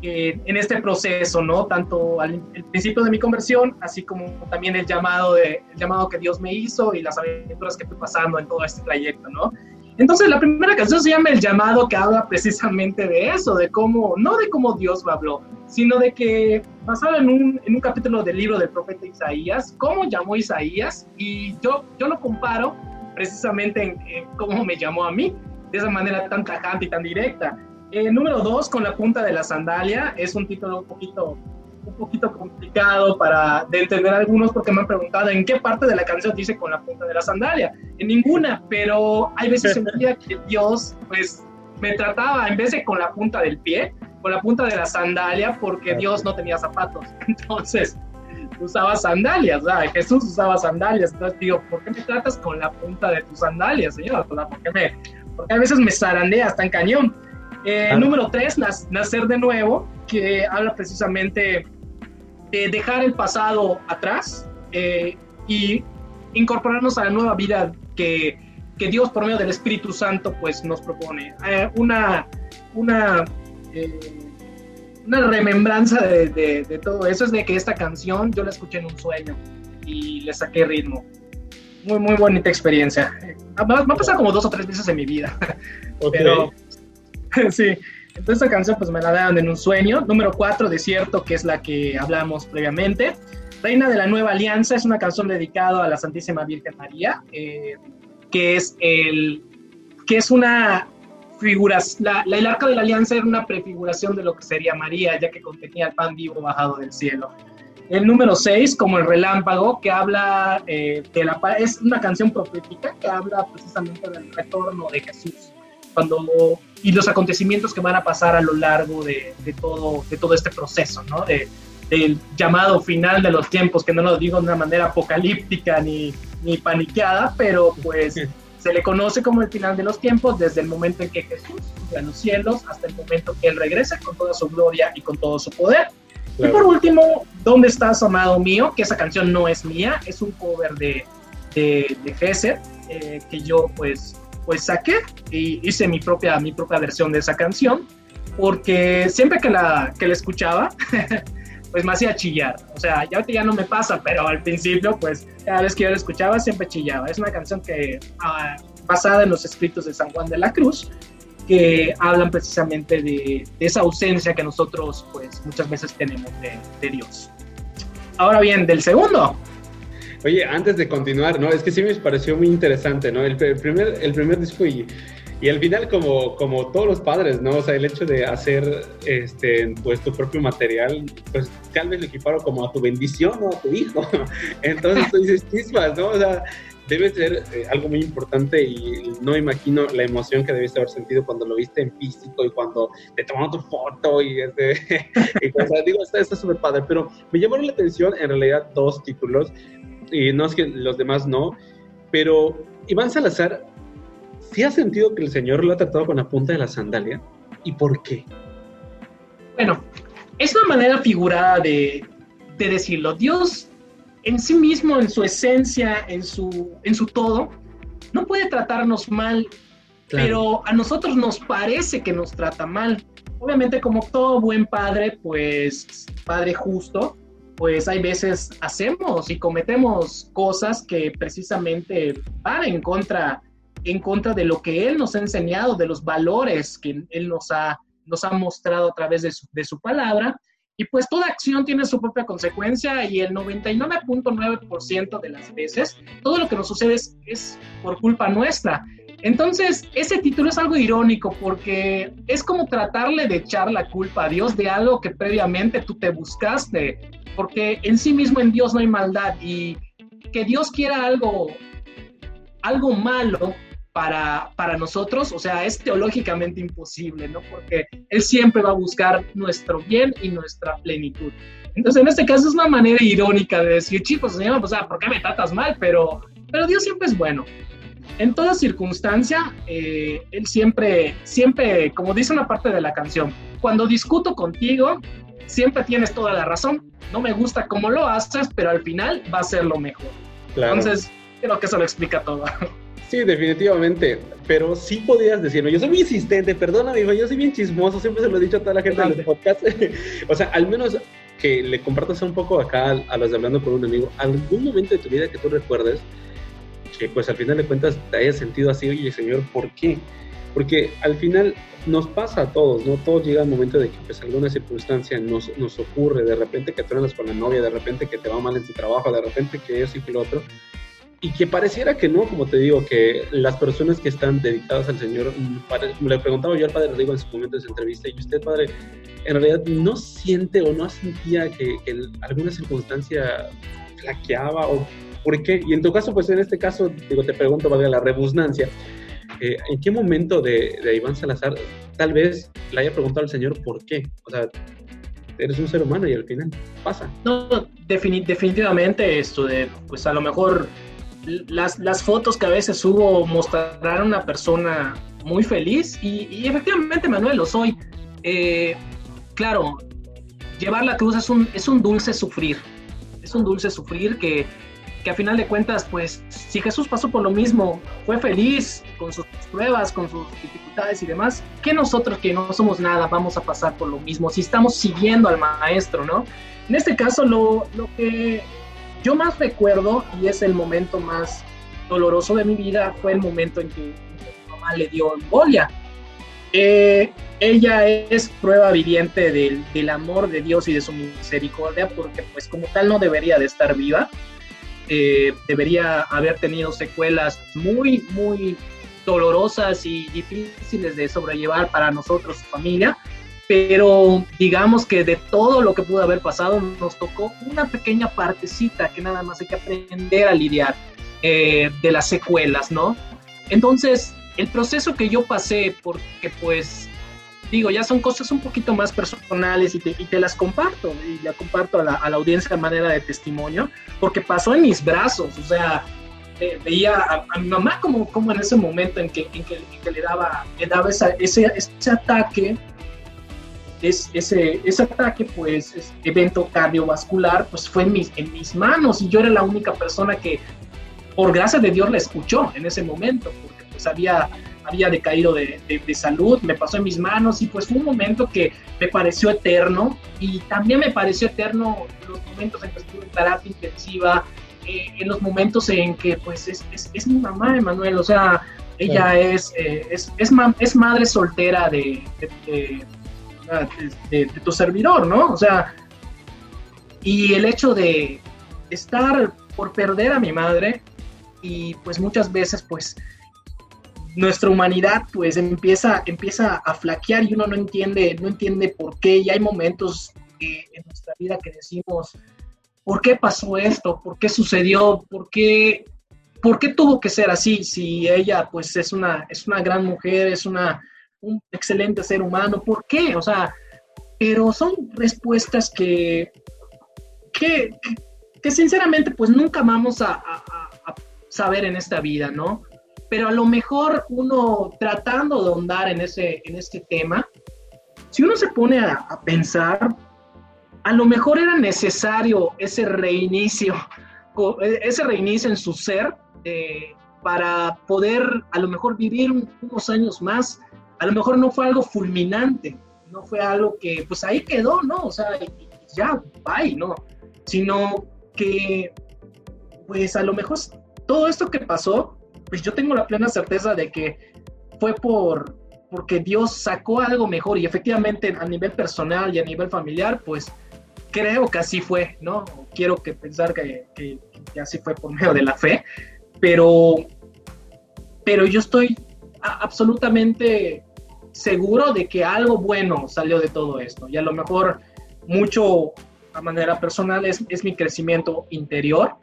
eh, en este proceso, ¿no? Tanto al el principio de mi conversión, así como también el llamado, de, el llamado que Dios me hizo y las aventuras que fui pasando en todo este trayecto, ¿no? Entonces la primera canción se llama El llamado que habla precisamente de eso, de cómo, no de cómo Dios lo habló, sino de que basado en un, en capítulo del libro del profeta Isaías, cómo llamó Isaías y yo, yo lo comparo precisamente en, en cómo me llamó a mí, de esa manera tan tajante y tan directa. Eh, número dos, con la punta de la sandalia, es un título un poquito un poquito complicado para de entender algunos porque me han preguntado en qué parte de la canción dice con la punta de la sandalia. En ninguna, pero hay veces en día que Dios pues me trataba en vez de con la punta del pie, con la punta de la sandalia porque Dios no tenía zapatos. Entonces usaba sandalias, ¿sabes? Jesús usaba sandalias. Entonces digo, ¿por qué me tratas con la punta de tus sandalias, Señor? ¿Por me, porque a veces me zarandea hasta en cañón. Eh, número tres, nacer de nuevo, que habla precisamente de dejar el pasado atrás eh, y incorporarnos a la nueva vida que, que, Dios por medio del Espíritu Santo pues nos propone. Eh, una, una, una remembranza de, de, todo eso es de que esta canción yo la escuché en un sueño y le saqué ritmo. Muy, muy bonita experiencia. Me ha pasado como dos o tres veces en mi vida. Pero sí, entonces esta canción pues me la dan en un sueño. Número 4, Desierto, que es la que hablamos previamente. Reina de la Nueva Alianza es una canción dedicada a la Santísima Virgen María, eh, que es el que es una figura, la, el arca de la alianza era una prefiguración de lo que sería María, ya que contenía el pan vivo bajado del cielo. El número 6, como el relámpago, que habla eh, de la es una canción profética que habla precisamente del retorno de Jesús cuando y los acontecimientos que van a pasar a lo largo de, de todo, de todo este proceso, ¿no? De, del llamado final de los tiempos, que no lo digo de una manera apocalíptica ni, ni paniqueada, pero pues se le conoce como el final de los tiempos desde el momento en que Jesús sube a los cielos hasta el momento que Él regresa con toda su gloria y con todo su poder. Y por último, ¿Dónde estás, amado mío? Que esa canción no es mía, es un cover de, de, de eh, que yo pues pues saqué y hice mi propia, mi propia versión de esa canción, porque siempre que la, que la escuchaba, pues me hacía chillar. O sea, ya ya no me pasa, pero al principio, pues cada vez que yo la escuchaba, siempre chillaba. Es una canción que, ah, basada en los escritos de San Juan de la Cruz, que hablan precisamente de, esa ausencia que nosotros, pues muchas veces tenemos de, de Dios. Ahora bien, del segundo, Oye, antes de continuar, ¿no? Es que sí me pareció muy interesante, ¿no? El, primer, el primer disco y, y al final como, como todos los padres, ¿no? O sea, el hecho de hacer este, pues, tu propio material, pues tal vez lo equiparo como a tu bendición o a tu hijo. Entonces tú dices chispas, ¿no? O sea, debe ser eh, algo muy importante y no imagino la emoción que debiste haber sentido cuando lo viste en físico y cuando te tomaron tu foto y, este, y pues, digo, está súper padre, pero me llamaron la atención en realidad dos títulos y no es que los demás no, pero Iván Salazar, ¿sí ha sentido que el Señor lo ha tratado con la punta de la sandalia? ¿Y por qué? Bueno, es una manera figurada de, de decirlo. Dios en sí mismo, en su esencia, en su, en su todo, no puede tratarnos mal, pero a nosotros nos parece que nos trata mal. Obviamente, como todo buen padre, pues padre justo, pues hay veces hacemos y cometemos cosas que precisamente van en contra, en contra de lo que Él nos ha enseñado, de los valores que Él nos ha, nos ha mostrado a través de su, palabra. Y pues toda acción tiene su propia consecuencia y el 99.9% de las veces todo lo que nos sucede es por culpa nuestra. Entonces, ese título es algo irónico porque es como tratarle de echar la culpa a Dios de algo que previamente tú te buscaste, porque en sí mismo en Dios no hay maldad y que Dios quiera algo, algo malo para, para nosotros, o sea, es teológicamente imposible, ¿no? Porque Él siempre va a buscar nuestro bien y nuestra plenitud. Entonces, en este caso es una manera irónica de decir, chicos, señor, sea, ¿por qué me tratas mal? Pero, pero Dios siempre es bueno en toda circunstancia, eh, él siempre, siempre, como dice una parte de la canción, cuando discuto contigo, siempre tienes toda la razón. No me gusta cómo lo haces, pero al final va a ser lo mejor. Entonces, creo que eso lo explica todo. Sí, definitivamente. Pero sí podías decirlo. Yo soy muy insistente, perdóname, yo soy bien chismoso, siempre se lo he dicho a toda la gente en los podcasts. o sea, al menos que le compartas un poco acá a los de Hablando con un amigo, algún momento de tu vida que tú recuerdes que pues al final de cuentas te haya sentido así, oye Señor, ¿por qué? Porque al final nos pasa a todos, ¿no? Todos llega el momento de que pues alguna circunstancia nos, nos ocurre, de repente que truenas con la novia, de repente que te va mal en tu trabajo, de repente que eso y que lo otro. y que pareciera que no, como te digo, que las personas que están dedicadas al Señor, le preguntaba yo al Padre Rodrigo en su momento de esa entrevista, y usted, Padre, en realidad no siente o no sentía que, que alguna circunstancia flaqueaba o por qué. Y en tu caso, pues en este caso, digo, te pregunto, valga la rebusnancia, ¿en qué momento de, Iván Salazar tal vez le haya preguntado al Señor por qué? O sea, eres un ser humano y al final pasa. No, definitivamente esto de, pues a lo mejor las, fotos que a veces subo mostrarán a una persona muy feliz y, efectivamente, Manuel, lo soy. Eh, claro, llevar la cruz es un, es un dulce sufrir. Es un dulce sufrir que, que a final de cuentas, pues, si Jesús pasó por lo mismo, fue feliz con sus pruebas, con sus dificultades y demás, que nosotros que no somos nada vamos a pasar por lo mismo si estamos siguiendo al maestro, ¿no? En este caso, lo, lo que yo más recuerdo, y es el momento más doloroso de mi vida, fue el momento en que mi mamá le dio embolia. Eh, ella es prueba viviente del, del, amor de Dios y de su misericordia, porque pues como tal no debería de estar viva, eh, debería haber tenido secuelas muy, muy dolorosas y difíciles de sobrellevar para nosotros, su familia, pero digamos que de todo lo que pudo haber pasado nos tocó una pequeña partecita que nada más hay que aprender a lidiar eh, de las secuelas, ¿no? Entonces, el proceso que yo pasé, porque pues, digo, ya son cosas un poquito más personales y te, las comparto, y la comparto a la, audiencia de manera de testimonio, porque pasó en mis brazos, o sea, veía a, mi mamá como, como en ese momento en que, en que, le daba, le daba esa, ese, ese ataque es, ese, ese ataque, pues, ese evento cardiovascular, pues fue en mis, en mis manos y yo era la única persona que, por gracia de Dios, la escuchó en ese momento, porque pues había, había decaído de, de, salud, me pasó en mis manos y pues fue un momento que me pareció eterno y también me pareció eterno los momentos en que estuve en terapia intensiva, eh, en los momentos en que pues es, es, es mi mamá, Emanuel, o sea, ella es, eh, es, es, es, madre soltera de, de de, tu servidor, ¿no? O sea, y el hecho de estar por perder a mi madre y pues muchas veces pues nuestra humanidad pues empieza, empieza a flaquear y uno no entiende, no entiende por qué y hay momentos en nuestra vida que decimos, ¿por qué pasó esto? ¿Por qué sucedió? ¿Por qué, ¿Por qué tuvo que ser así? Si ella pues es una, es una gran mujer, es una un excelente ser humano. ¿Por qué? O sea, pero son respuestas que, que, que, sinceramente pues nunca vamos a, saber en esta vida, ¿no? Pero a lo mejor uno tratando de ahondar en, ese, en este tema, si uno se pone a, pensar, a lo mejor era necesario ese reinicio, ese reinicio en su ser eh, para poder a lo mejor vivir unos años más a lo mejor no fue algo fulminante, no fue algo que pues ahí quedó, ¿no? O sea, ya, bye, ¿no? Sino que pues a lo mejor todo esto que pasó, pues yo tengo la plena certeza de que fue por porque Dios sacó algo mejor y efectivamente a nivel personal y a nivel familiar, pues creo que así fue, ¿no? Quiero que pensar que, que, que así fue por medio de la fe, pero, pero yo estoy absolutamente seguro de que algo bueno salió de todo esto. Y a lo mejor mucho a manera personal es, es mi crecimiento interior.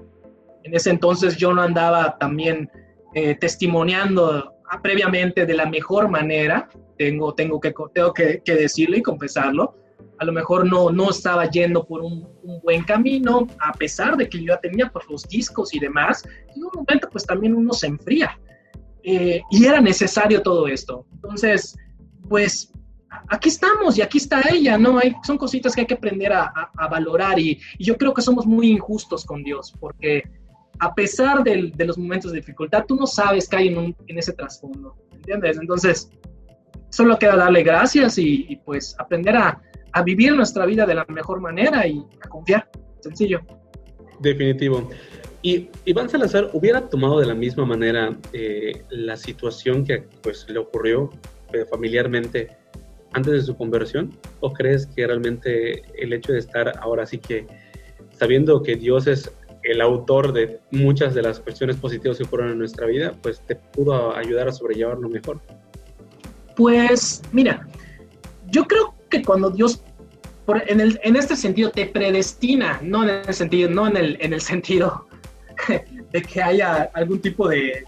En ese entonces yo no andaba también eh, testimoniando previamente de la mejor manera, tengo, tengo, que, tengo que, decirlo y confesarlo. A lo mejor no, no estaba yendo por un, buen camino, a pesar de que yo tenía pues, los discos y demás. En un momento pues también uno se enfría. Eh, y era necesario todo esto. Entonces, pues aquí estamos y aquí está ella, ¿no? Hay, son cositas que hay que aprender a, valorar y, yo creo que somos muy injustos con Dios porque a pesar de los momentos de dificultad, tú no sabes qué hay en, ese trasfondo, ¿entiendes? Entonces, solo queda darle gracias y, pues aprender a, vivir nuestra vida de la mejor manera y a confiar, sencillo. Definitivo. Y Iván Salazar hubiera tomado de la misma manera eh, la situación que pues le ocurrió eh, familiarmente antes de su conversión? ¿O crees que realmente el hecho de estar ahora sí que sabiendo que Dios es el autor de muchas de las cuestiones positivas que ocurren en nuestra vida, pues te pudo ayudar a sobrellevarlo mejor. Pues mira, yo creo que cuando Dios en, el, en, este sentido te predestina, no en el sentido, no en el, en el sentido de que haya algún tipo de,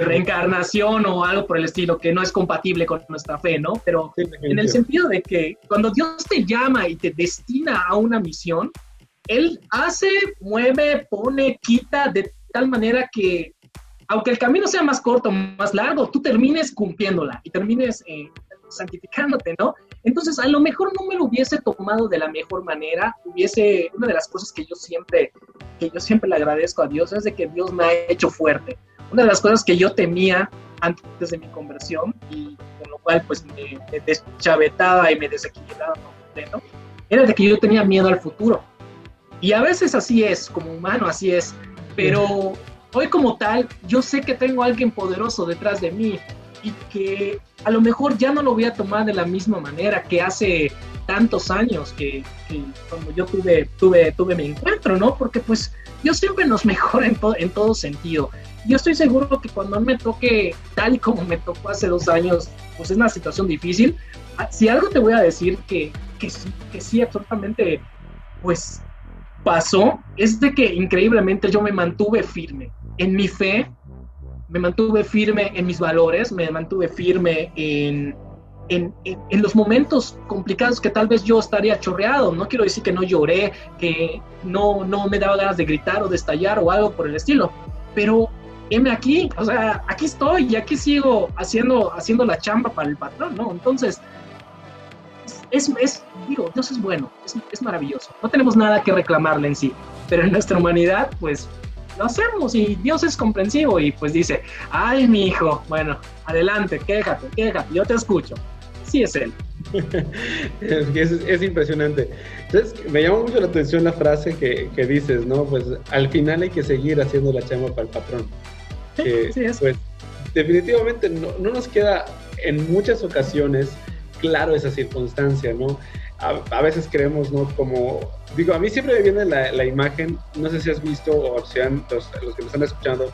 reencarnación o algo por el estilo que no es compatible con nuestra fe, ¿no? Pero en el sentido de que cuando Dios te llama y te destina a una misión, Él hace, mueve, pone, quita de tal manera que aunque el camino sea más corto, más largo, tú termines cumpliéndola y termines eh, santificándote, ¿no? Entonces, a lo mejor no me lo hubiese tomado de la mejor manera, hubiese, una de las cosas que yo siempre, que yo siempre le agradezco a Dios es de que Dios me ha hecho fuerte. Una de las cosas que yo temía antes de mi conversión y con lo cual pues me, deschavetaba y me desequilibraba por completo, era de que yo tenía miedo al futuro. Y a veces así es, como humano así es, pero hoy como tal, yo sé que tengo a alguien poderoso detrás de mí y que a lo mejor ya no lo voy a tomar de la misma manera que hace tantos años que, cuando yo tuve, tuve, tuve mi encuentro, ¿no? Porque pues Dios siempre nos mejora en, en todo sentido. Yo estoy seguro que cuando me toque tal como me tocó hace dos años, pues es una situación difícil. Ah, si algo te voy a decir que, que, que sí, absolutamente, pues pasó, es de que increíblemente yo me mantuve firme en mi fe, me mantuve firme en mis valores, me mantuve firme en, en, en, los momentos complicados que tal vez yo estaría chorreado. No quiero decir que no lloré, que no, no me daba ganas de gritar o de estallar o algo por el estilo, pero heme aquí, o sea, aquí estoy y aquí sigo haciendo, haciendo la chamba para el patrón, ¿no? Entonces, es, es digo, Dios es bueno, es, es maravilloso. No tenemos nada que reclamarle en sí, pero en nuestra humanidad, pues lo hacemos y Dios es comprensivo y pues dice, ay mi hijo, bueno, adelante, quéjate, quéjate, yo te escucho. Sí es él. es, es, impresionante. Entonces, me llama mucho la atención la frase que, que, dices, ¿no? Pues al final hay que seguir haciendo la chamba para el patrón. sí, es. Pues definitivamente no, no nos queda en muchas ocasiones claro esa circunstancia, ¿no? a, veces creemos, ¿no? Como, digo, a mí siempre me viene la, imagen, no sé si has visto o sean los, los que me están escuchando,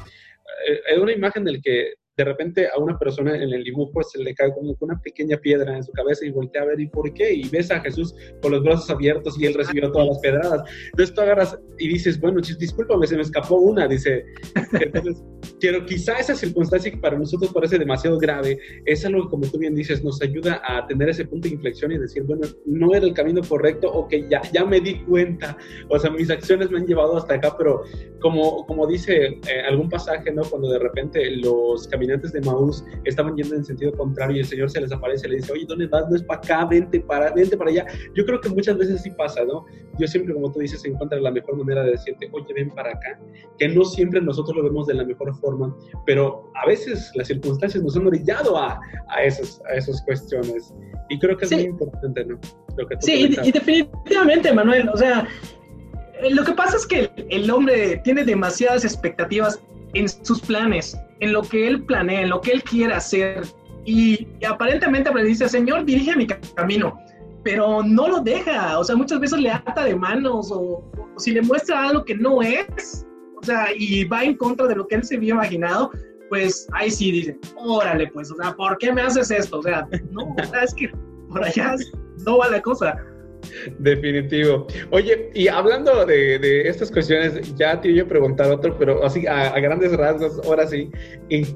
eh, es una imagen del que de repente a una persona en el dibujo se le cae como una pequeña piedra en su cabeza y voltea a ver y por qué y ves a Jesús con los brazos abiertos y él recibió todas las pedradas. Entonces tú agarras y dices, bueno, discúlpame, se me escapó una, dice. Entonces, quiero, quizá esa circunstancia que para nosotros parece demasiado grave, es algo que como tú bien dices, nos ayuda a tener ese punto de inflexión y decir, bueno, no era el camino correcto o que ya, ya me di cuenta, o sea, mis acciones me han llevado hasta acá, pero como, como dice eh, algún pasaje, ¿no? Cuando de repente los caminos caminantes de Maús estaban yendo en sentido contrario y el Señor se les aparece y le dice, oye, ¿dónde vas? No es para acá, vente para, vente para allá. Yo creo que muchas veces sí pasa, ¿no? Yo siempre, como tú dices, encuentra la mejor manera de decirte, oye, ven para acá, que no siempre nosotros lo vemos de la mejor forma, pero a veces las circunstancias nos han orillado a, a, esas, a esas cuestiones. Y creo que es muy importante, ¿no? sí, y, definitivamente, Manuel, o sea, lo que pasa es que el hombre tiene demasiadas expectativas en sus planes, en lo que él planea, en lo que él quiere hacer. Y, aparentemente le dice, Señor, dirige mi camino, pero no lo deja. O sea, muchas veces le ata de manos o, si le muestra algo que no es, o sea, y va en contra de lo que él se había imaginado, pues ahí sí dice, órale, pues, o sea, ¿por qué me haces esto? O sea, no, es que por allá no va la cosa. Definitivo. Oye, y hablando de, estas cuestiones, ya te a preguntar otro, pero así a, grandes rasgos, ahora sí.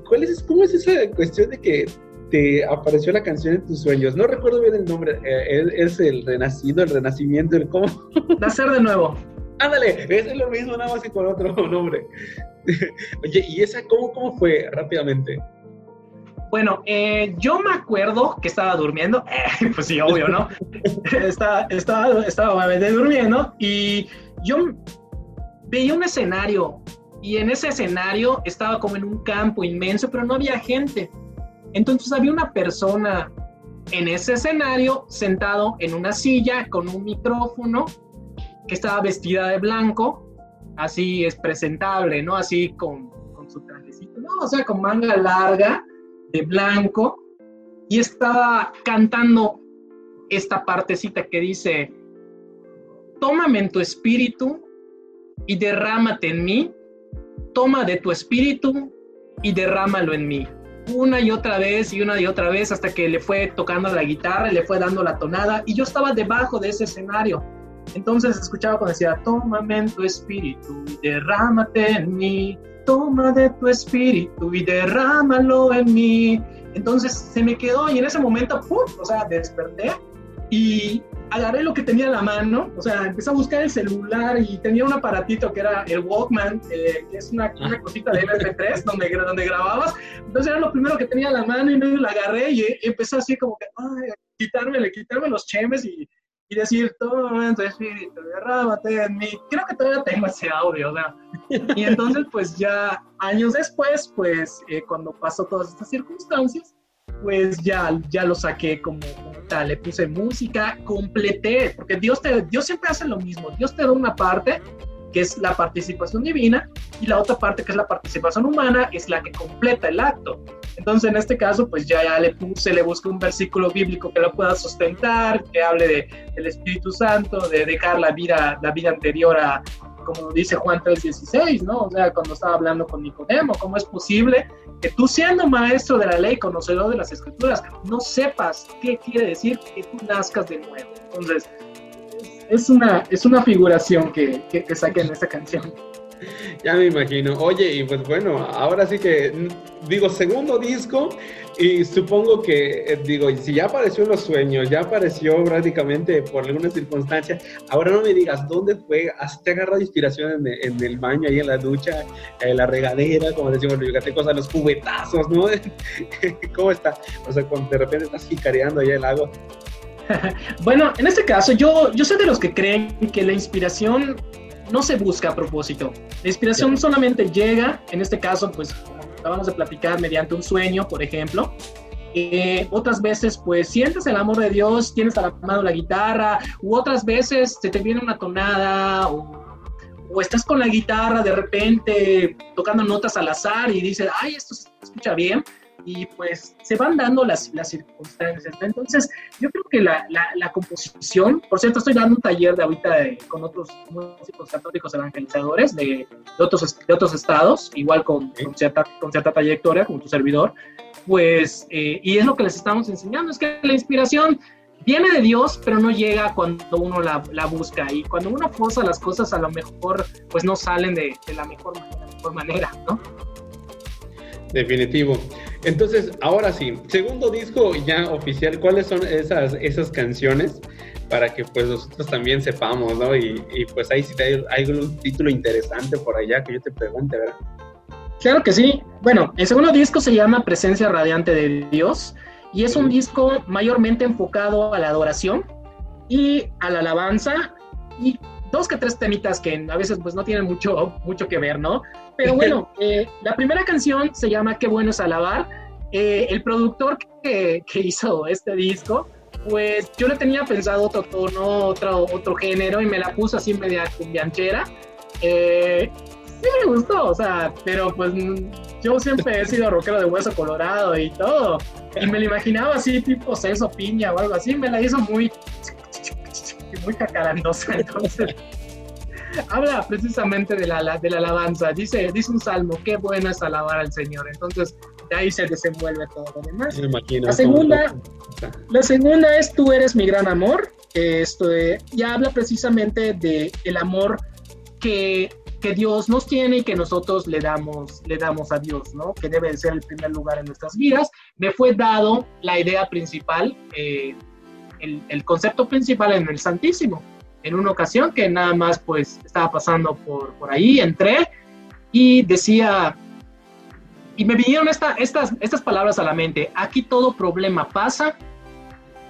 ¿cuál es, ¿Cómo es esa cuestión de que te apareció la canción en tus sueños? No recuerdo bien el nombre. Eh, ¿Es el renacido, el renacimiento, el cómo? Nacer de nuevo. Ándale, es lo mismo, nada más y con otro nombre. Oye, ¿y esa cómo, cómo fue rápidamente? Bueno, eh, yo me acuerdo que estaba durmiendo, eh, pues sí, obvio, ¿no? estaba, estaba, estaba durmiendo y yo veía un escenario y en ese escenario estaba como en un campo inmenso, pero no había gente. Entonces había una persona en ese escenario sentado en una silla con un micrófono que estaba vestida de blanco, así es presentable, ¿no? Así con, con su trajecito, ¿no? O sea, con manga larga de blanco y estaba cantando esta partecita que dice, tómame tu espíritu y derrámate en mí, toma de tu espíritu y derrámalo en mí. Una y otra vez y una y otra vez hasta que le fue tocando la guitarra, le fue dando la tonada y yo estaba debajo de ese escenario. Entonces escuchaba cuando decía, tómame tu espíritu y derrámate en mí, toma de tu espíritu y derrámalo en mí. Entonces se me quedó y en ese momento, ¡pum! o sea, desperté y agarré lo que tenía en la mano, o sea, empecé a buscar el celular y tenía un aparatito que era el Walkman, eh, que es una, una, cosita de MP3 donde, donde grababas. Entonces era lo primero que tenía en la mano y medio la agarré y, empecé así como que, ay, quitarme, quitarme los chemes y, y decir, toma tu espíritu, derrámate en mí. Creo que todavía tengo ese audio, o sea. Y entonces, pues ya años después, pues eh, cuando pasó todas estas circunstancias, pues ya, ya lo saqué como, tal, le puse música, completé, porque Dios, te, Dios siempre hace lo mismo, Dios te da una parte que es la participación divina, y la otra parte que es la participación humana, es la que completa el acto. Entonces, en este caso, pues ya, ya le puse, le busqué un versículo bíblico que lo pueda sustentar, que hable de, del Espíritu Santo, de dejar la vida, la vida anterior a, como dice Juan 3:16, ¿no? O sea, cuando estaba hablando con Nicodemo, ¿cómo es posible que tú siendo maestro de la ley, conocedor de las escrituras, no sepas qué quiere decir que tú nazcas de nuevo? Entonces, es una, es una figuración que, que, que saqué en esta canción. Ya me imagino. Oye, y pues bueno, ahora sí que digo, segundo disco, y supongo que, eh, digo, si ya apareció en los sueños, ya apareció prácticamente por alguna circunstancia, ahora no me digas dónde fue, ¿te agarrado inspiración en, el baño, ahí en la ducha, en la regadera, como decimos los yucatecos, a los cubetazos, ¿no? ¿Cómo está? O sea, cuando de repente estás jicareando ahí el agua. bueno, en este caso, yo, yo soy de los que creen que la inspiración no se busca a propósito. La inspiración solamente llega, en este caso, pues, como acabamos de platicar, mediante un sueño, por ejemplo. Eh, otras veces, pues, sientes el amor de Dios, tienes a la mano la guitarra, u otras veces se te viene una tonada, o, o, estás con la guitarra de repente tocando notas al azar y dices, ay, esto se escucha bien y pues se van dando las, las circunstancias. Entonces, yo creo que la, la, composición, por cierto, estoy dando un taller de ahorita con otros músicos católicos evangelizadores de, de, otros, de otros estados, igual con, con, cierta, con cierta trayectoria, como tu servidor, pues, eh, y es lo que les estamos enseñando, es que la inspiración viene de Dios, pero no llega cuando uno la, la, busca. Y cuando uno forza las cosas, a lo mejor, pues no salen de, de la mejor, mejor manera, ¿no? Definitivo. Entonces, ahora sí, segundo disco ya oficial, ¿cuáles son esas, esas canciones? Para que pues nosotros también sepamos, ¿no? Y, pues ahí si hay, hay un título interesante por allá que yo te pregunte, ¿verdad? Claro que sí. Bueno, el segundo disco se llama Presencia Radiante de Dios y es un disco mayormente enfocado a la adoración y a la alabanza y dos que tres temitas que a veces pues no tienen mucho, mucho que ver, ¿no? Pero bueno, eh, la primera canción se llama Qué bueno es alabar. Eh, el productor que, que, hizo este disco, pues yo le tenía pensado otro tono, otro, otro género y me la puso así media cumbianchera. Eh, sí me gustó, o sea, pero pues yo siempre he sido rockero de hueso colorado y todo. Y me lo imaginaba así, tipo Celso Piña o algo así, me la hizo muy muy cacarandosa, entonces habla precisamente de la, de la alabanza, dice, dice un salmo, qué bueno es alabar al Señor, entonces de ahí se desenvuelve todo lo demás. la segunda, la segunda es Tú eres mi gran amor, esto ya habla precisamente de el amor que, que Dios nos tiene y que nosotros le damos, le damos a Dios, ¿no? Que debe ser el primer lugar en nuestras vidas. Me fue dado la idea principal, eh, el, concepto principal en el Santísimo. En una ocasión que nada más pues estaba pasando por, por ahí, entré y decía, y me vinieron esta, estas, estas palabras a la mente, aquí todo problema pasa,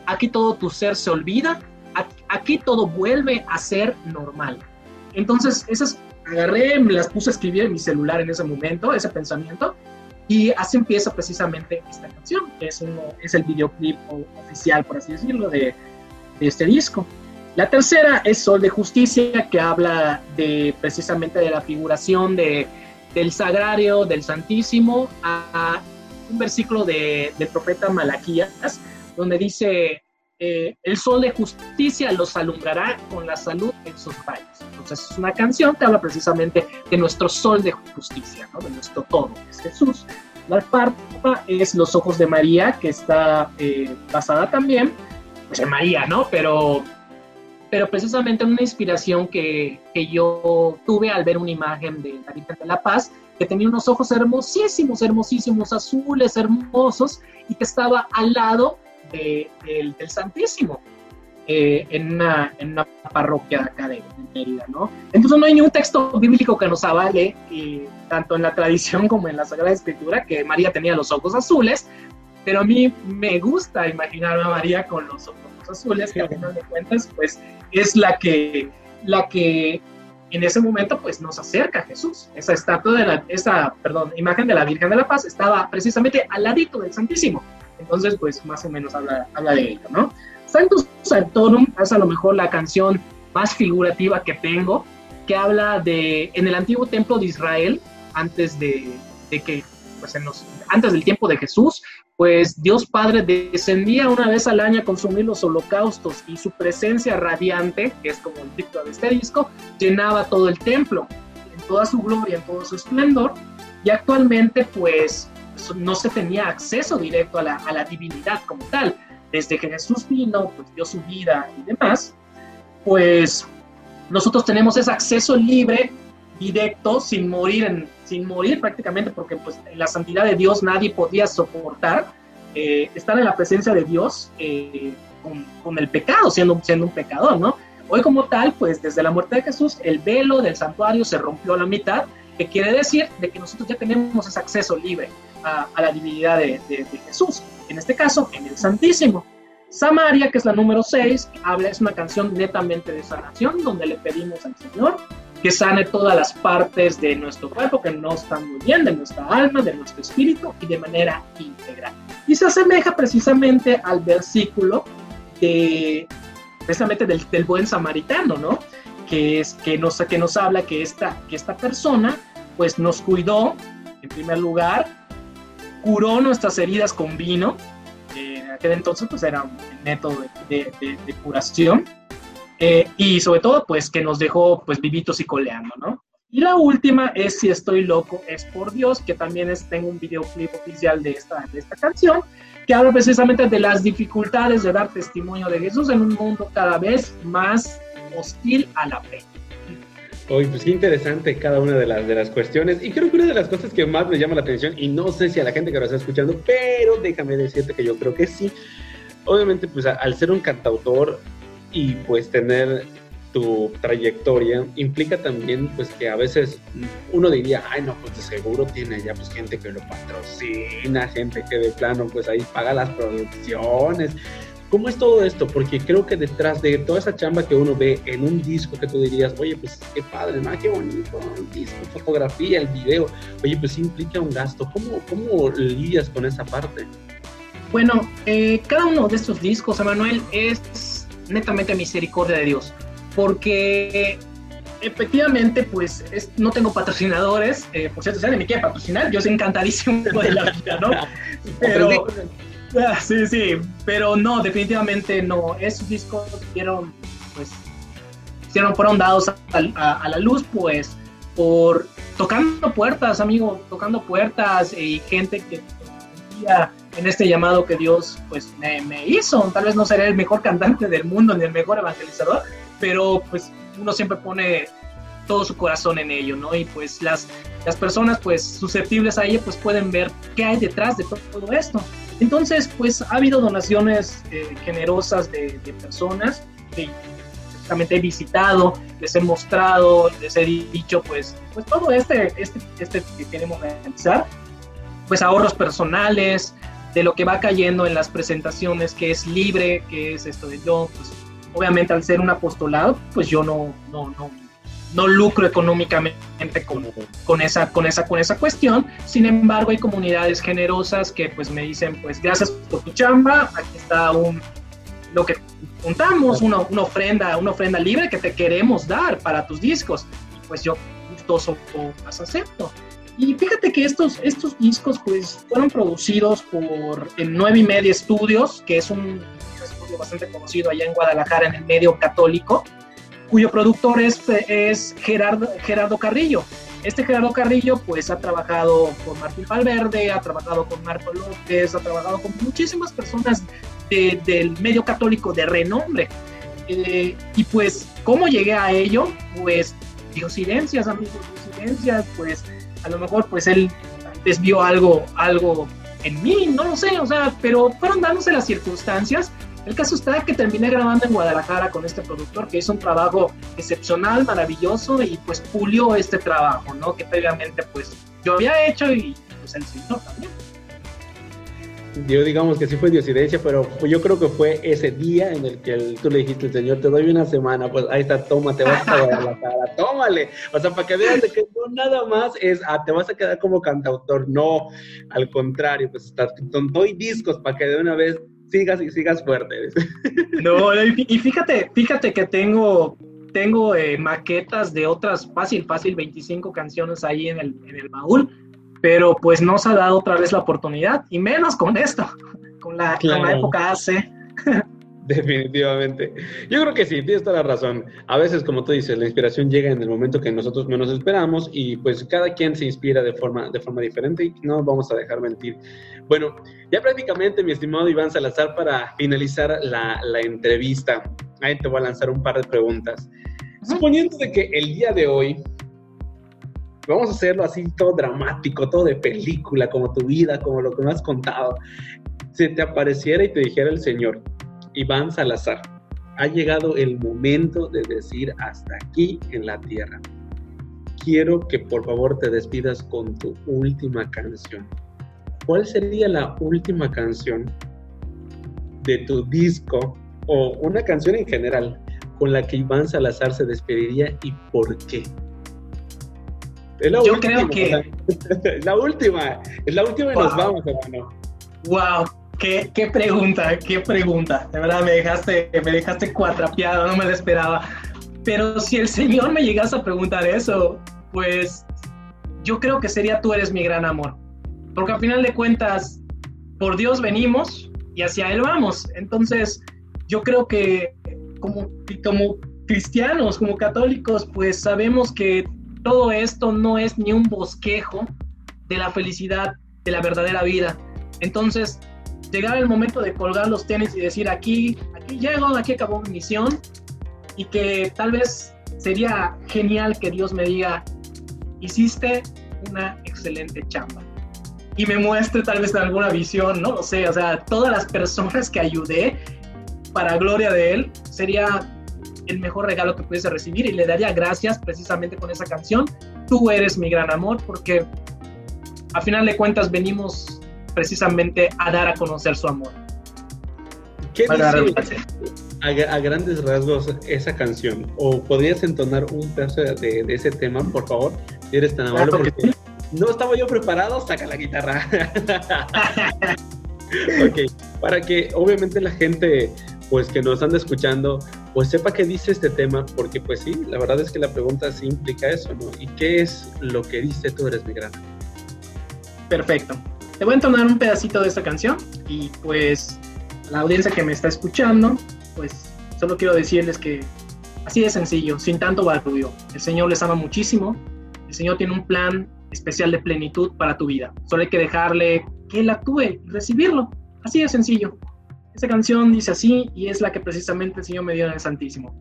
aquí todo tu ser se olvida, aquí, todo vuelve a ser normal. Entonces, esas agarré, me las puse a escribir en mi celular en ese momento, ese pensamiento, y así empieza precisamente esta canción, que es, el videoclip oficial, por así decirlo, de, este disco. La tercera es Sol de Justicia, que habla de precisamente de la figuración de, del Sagrario, del Santísimo, a, un versículo de, del profeta Malaquías, donde dice, eh, el sol de justicia los alumbrará con la salud en sus rayos. Entonces es una canción que habla precisamente de nuestro sol de justicia, ¿no? de nuestro todo, que es Jesús. La parte es Los ojos de María, que está eh, basada también pues, en María, ¿no? Pero, pero precisamente una inspiración que, que yo tuve al ver una imagen de la Virgen de la Paz, que tenía unos ojos hermosísimos, hermosísimos, azules, hermosos, y que estaba al lado del Santísimo. Eh, en, una, en, una, parroquia acá de Mérida, ¿no? Entonces no hay ningún texto bíblico que nos avale, tanto en la tradición como en la Sagrada Escritura, que María tenía los ojos azules, pero a mí me gusta imaginar a María con los ojos azules, que a final de cuentas, pues es la que, la que en ese momento, pues nos acerca a Jesús. Esa estatua de la, esa, perdón, imagen de la Virgen de la Paz estaba precisamente al ladito del Santísimo. Entonces, pues más o menos habla, habla de ello, ¿no? Santos Santorum es a lo mejor la canción más figurativa que tengo, que habla de, en el antiguo templo de Israel, antes de, de que, pues en los, antes del tiempo de Jesús, pues Dios Padre descendía una vez al año a consumir los holocaustos y su presencia radiante, que es como el título de este disco, llenaba todo el templo en toda su gloria, en todo su esplendor, y actualmente pues no se tenía acceso directo a la, divinidad como tal. Desde que Jesús vino, pues dio su vida y demás, pues nosotros tenemos ese acceso libre, directo, sin morir, sin morir prácticamente, porque pues la santidad de Dios nadie podía soportar eh, estar en la presencia de Dios eh, con, el pecado, siendo un pecador, ¿no? Hoy como tal, pues desde la muerte de Jesús, el velo del santuario se rompió a la mitad, que quiere decir de que nosotros ya tenemos ese acceso libre a, la divinidad de, Jesús, en este caso en el Santísimo. Samaria, que es la número 6, habla, es una canción netamente de sanación, donde le pedimos al Señor que sane todas las partes de nuestro cuerpo que no están muy bien, de nuestra alma, de nuestro espíritu y de manera integral. Y se asemeja precisamente al versículo de, precisamente del, del buen samaritano, ¿no? Que, es, que, nos, que nos habla que esta, que esta persona pues nos cuidó, en primer lugar, curó nuestras heridas con vino, en aquel entonces pues era un método de, de, curación, eh, y sobre todo pues que nos dejó pues vivitos y coleando, ¿no? Y la última es Si estoy loco es por Dios, que también es, tengo un videoclip oficial de esta, de esta canción, que habla precisamente de las dificultades de dar testimonio de Jesús en un mundo cada vez más hostil a la fe. Oye, pues qué interesante cada una de las, de las cuestiones. Y creo que una de las cosas que más me llama la atención, y no sé si a la gente que lo está escuchando, pero déjame decirte que yo creo que sí. Obviamente, pues al ser un cantautor y pues tener tu trayectoria, implica también pues que a veces uno diría, ay no, pues de seguro tiene ya pues gente que lo patrocina, gente que de plano pues ahí paga las producciones, ¿Cómo es todo esto? Porque creo que detrás de toda esa chamba que uno ve en un disco que tú dirías, oye, pues qué padre, ¿no? qué bonito, el disco, fotografía, el video, oye, pues implica un gasto. ¿Cómo, cómo lidias con esa parte? Bueno, eh, cada uno de estos discos, Emanuel, es netamente misericordia de Dios, porque efectivamente, pues no tengo patrocinadores, eh, por cierto, si alguien me quiere patrocinar, yo soy encantadísimo de la vida, ¿no? Pero, sí, sí, pero no, definitivamente no. Esos discos fueron, pues, fueron dados a, la luz, pues, por tocando puertas, amigo, tocando puertas y gente que en este llamado que Dios, pues, me, me hizo. Tal vez no seré el mejor cantante del mundo ni el mejor evangelizador, pero, pues, uno siempre pone todo su corazón en ello, ¿no? Y pues las, las personas pues susceptibles a ello pues pueden ver qué hay detrás de todo esto. Entonces, pues ha habido donaciones eh, generosas de, personas que he visitado, les he mostrado, les he dicho, pues, pues todo este, este, este que queremos realizar, pues ahorros personales, de lo que va cayendo en las presentaciones, que es libre, que es esto de yo, pues obviamente al ser un apostolado, pues yo no, no, no no lucro económicamente con, esa, con, esa, con esa cuestión. Sin embargo, hay comunidades generosas que pues me dicen, pues gracias por tu chamba, aquí está un, lo que juntamos, una, una, ofrenda, una ofrenda libre que te queremos dar para tus discos. Y pues yo gustoso las acepto. Y fíjate que estos, estos discos pues fueron producidos por en 9 y media estudios, que es un, laboratorio bastante conocido allá en Guadalajara en el medio católico, cuyo productor es, es Gerardo, Gerardo Carrillo. Este Gerardo Carrillo pues ha trabajado con Martín Valverde, ha trabajado con Marco López, ha trabajado con muchísimas personas del medio católico de renombre. Eh, y pues, ¿cómo llegué a ello? Pues, diosidencias, amigos, diosidencias, pues, a lo mejor, pues, él desvió algo, algo en mí, no lo sé, o sea, pero fueron dándose las circunstancias. El caso está que terminé grabando en Guadalajara con este productor que hizo un trabajo excepcional, maravilloso y pues pulió este trabajo, ¿no? Que previamente pues yo había hecho y pues el señor también yo digamos que sí fue diosidencia, pero yo creo que fue ese día en el que tú le dijiste, Señor, te doy una semana, pues ahí está, toma, te vas a dar la cara, tómale. O sea, para que veas de que no nada más es, ah, te vas a quedar como cantautor, no, al contrario, pues doy discos para que de una vez sigas y sigas fuerte. No, y fíjate, fíjate que tengo, tengo eh, maquetas de otras, fácil, fácil, 25 canciones ahí en el, en el baúl pero pues no se ha dado otra vez la oportunidad, y menos con esto, con la, época hace. Definitivamente. Yo creo que sí, tienes toda la razón. A veces, como tú dices, la inspiración llega en el momento que nosotros menos esperamos y pues cada quien se inspira de forma, de forma diferente y no vamos a dejar mentir. Bueno, ya prácticamente, mi estimado Iván Salazar, para finalizar la, la entrevista, ahí te voy a lanzar un par de preguntas. Suponiendo de que el día de hoy vamos a hacerlo así todo dramático, todo de película, como tu vida, como lo que me has contado. Si te apareciera y te dijera el Señor, Iván Salazar, ha llegado el momento de decir hasta aquí en la tierra. Quiero que por favor te despidas con tu última canción. ¿Cuál sería la última canción de tu disco o una canción en general con la que Iván Salazar se despediría y por qué? Yo creo que. Es la última. Es la última y nos vamos, hermano. Wow. Qué, qué, pregunta, qué pregunta. De verdad me dejaste, me dejaste cuatrapeado, no me lo esperaba. Pero si el Señor me llegase a preguntar eso, pues yo creo que sería tú eres mi gran amor. Porque al final de cuentas, por Dios venimos y hacia Él vamos. Entonces, yo creo que como, como cristianos, como católicos, pues sabemos que todo esto no es ni un bosquejo de la felicidad, de la verdadera vida. Entonces, llegar el momento de colgar los tenis y decir, aquí, aquí llego, aquí acabó mi misión, y que tal vez sería genial que Dios me diga, hiciste una excelente chamba. Y me muestre tal vez alguna visión, no lo sé, o sea, todas las personas que ayudé para gloria de Él, sería el mejor regalo que pudiese recibir y le daría gracias precisamente con esa canción. Tú eres mi gran amor porque a final de cuentas venimos precisamente a dar a conocer su amor. ¿Qué dice a, grandes rasgos esa canción? ¿O podrías entonar un pedazo de, ese tema, por favor? Si eres tan amable. porque no estaba yo preparado, saca la guitarra. ok, para que obviamente la gente pues que nos anda escuchando, pues sepa qué dice este tema, porque pues sí, la verdad es que la pregunta sí implica eso, ¿no? ¿Y qué es lo que dice tú eres mi gran? Perfecto. Te voy a entonar un pedacito de esta canción y pues la audiencia que me está escuchando, pues solo quiero decirles que así de sencillo, sin tanto barullo. El Señor les ama muchísimo, el Señor tiene un plan especial de plenitud para tu vida. Solo hay que dejarle que Él actúe y recibirlo. Así de sencillo. Esa canción dice así y es la que precisamente el Señor me dio en el Santísimo.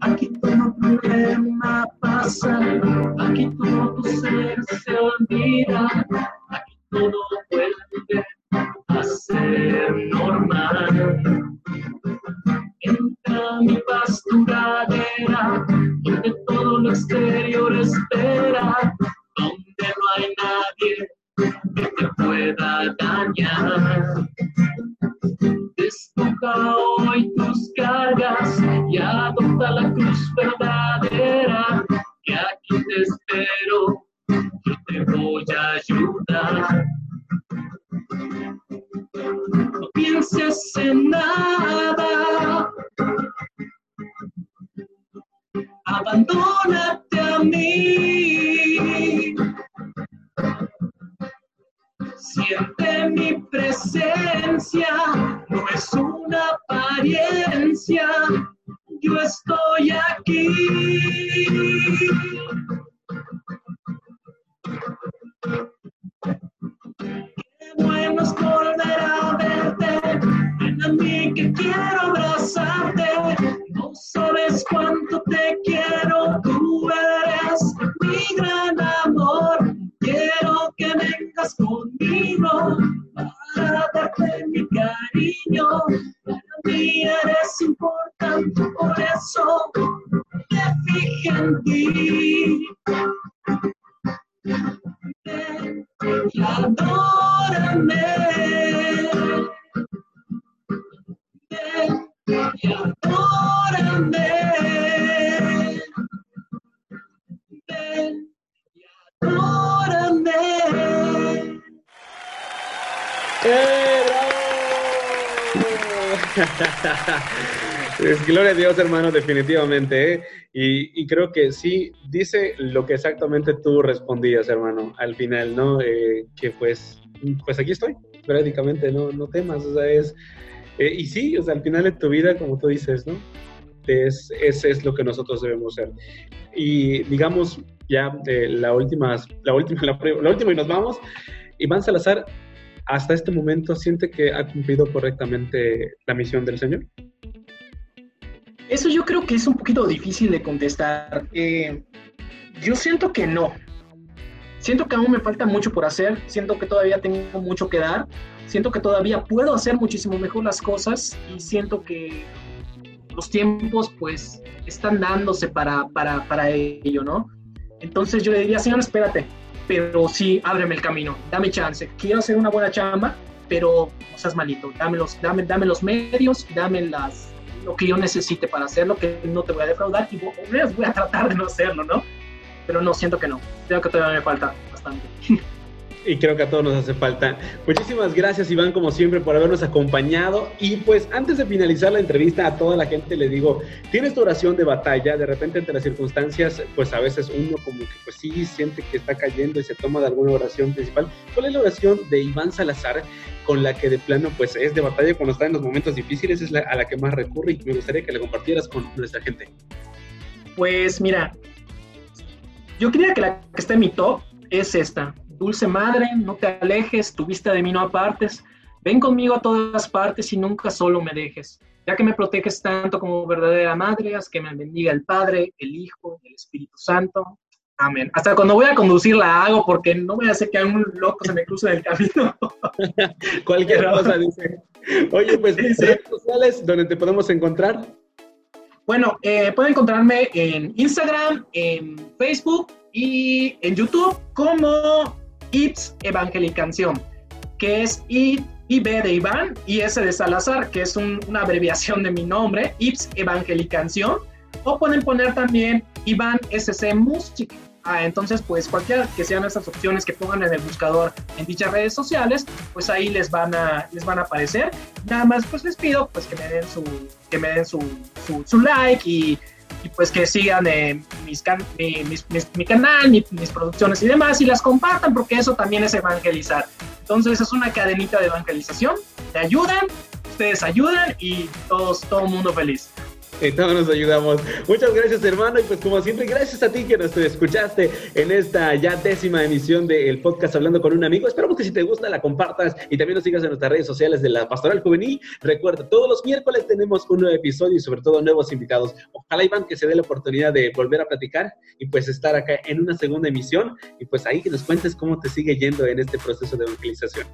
Aquí todo problema pasa, aquí todo tu ser se olvida, aquí todo gloria a Dios, hermano, definitivamente. ¿eh? Y, y, creo que sí dice lo que exactamente tú respondías, hermano, al final, ¿no? Eh, que pues, pues aquí estoy, prácticamente, no, no temas, o sea, es... Eh, y sí, o sea, al final de tu vida, como tú dices, ¿no? Es, ese es lo que nosotros debemos ser. Y digamos, ya la, última, la, última, la, la última y nos vamos. Iván Salazar, hasta este momento, ¿siente que ha cumplido correctamente la misión del Señor? Eso yo creo que es un poquito difícil de contestar. Eh, yo siento que no. Siento que aún me falta mucho por hacer, siento que todavía tengo mucho que dar, siento que todavía puedo hacer muchísimo mejor las cosas y siento que los tiempos pues están dándose para, para, para ello, ¿no? Entonces yo le diría, Señor, espérate, pero sí, ábreme el camino, dame chance, quiero hacer una buena chamba, pero no seas malito, dame los, dame, dame los medios, dame las, lo que yo necesite para hacerlo, que no te voy a defraudar y voy a tratar de no hacerlo, ¿no? Pero no, siento que no. Creo que todavía me falta bastante. Y creo que a todos nos hace falta. Muchísimas gracias, Iván, como siempre, por habernos acompañado. Y pues antes de finalizar la entrevista, a toda la gente le digo, tienes tu oración de batalla, de repente entre las circunstancias, pues a veces uno como que pues sí siente que está cayendo y se toma de alguna oración principal. ¿Cuál es la oración de Iván Salazar con la que de plano pues es de batalla cuando está en los momentos difíciles? Es a la que más recurre y me gustaría que la compartieras con nuestra gente. Pues mira, yo quería que la que está en mi top es esta. Dulce madre, no te alejes, tu vista de mí no apartes. Ven conmigo a todas partes y nunca solo me dejes. Ya que me proteges tanto como verdadera madre, haz que me bendiga el Padre, el Hijo, el Espíritu Santo. Amén. Hasta cuando voy a conducir la hago porque no voy a hacer que un loco se me cruce en el camino. Cualquier cosa dice. Oye, pues, redes sociales donde te podemos encontrar. Bueno, eh, pueden encontrarme en Instagram, en Facebook y en YouTube como Ips Evangelicanción, que es I, IB de Iván y S de Salazar, que es una abreviación de mi nombre, Ips Evangelicanción. O pueden poner también Iván SC Music. Ah, entonces, pues cualquiera que sean esas opciones que pongan en el buscador en dichas redes sociales, pues ahí les van a, les van a aparecer. Nada más, pues les pido pues que me den su, que me den su, su, like y, y, pues que sigan eh, mis, mi, canal, mis producciones y demás y las compartan porque eso también es evangelizar. Entonces es una cadenita de evangelización, te ayudan, ustedes ayudan y todos, todo el mundo feliz. Todos nos ayudamos. Muchas gracias, hermano. Y pues, como siempre, gracias a ti que nos escuchaste en esta ya décima emisión del podcast Hablando con un amigo. Esperamos que si te gusta, la compartas y también nos sigas en nuestras redes sociales de la Pastoral Juvenil. Recuerda, todos los miércoles tenemos un nuevo episodio y, sobre todo, nuevos invitados. Ojalá, Iván, que se dé la oportunidad de volver a platicar y pues estar acá en una segunda emisión. Y pues ahí que nos cuentes cómo te sigue yendo en este proceso de evangelización.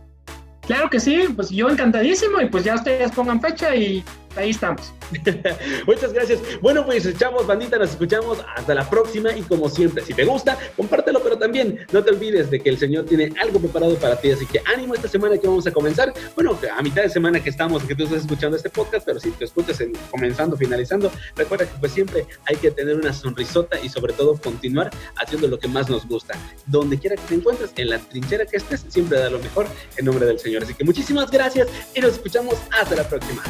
Claro que sí, pues yo encantadísimo y pues ya ustedes pongan fecha y ahí estamos. Muchas gracias. Bueno, pues echamos bandita, nos escuchamos hasta la próxima y como siempre, si te gusta, compártelo, pero también no te olvides de que el Señor tiene algo preparado para ti, así que ánimo esta semana que vamos a comenzar. Bueno, a mitad de semana que estamos, que tú estás escuchando este podcast, pero si te escuchas en, comenzando, finalizando, recuerda que pues siempre hay que tener una sonrisota y sobre todo continuar haciendo lo que más nos gusta. Donde quiera que te encuentres, en la trinchera que estés, siempre da lo mejor en nombre del Señor. Así que muchísimas gracias y nos escuchamos hasta la próxima.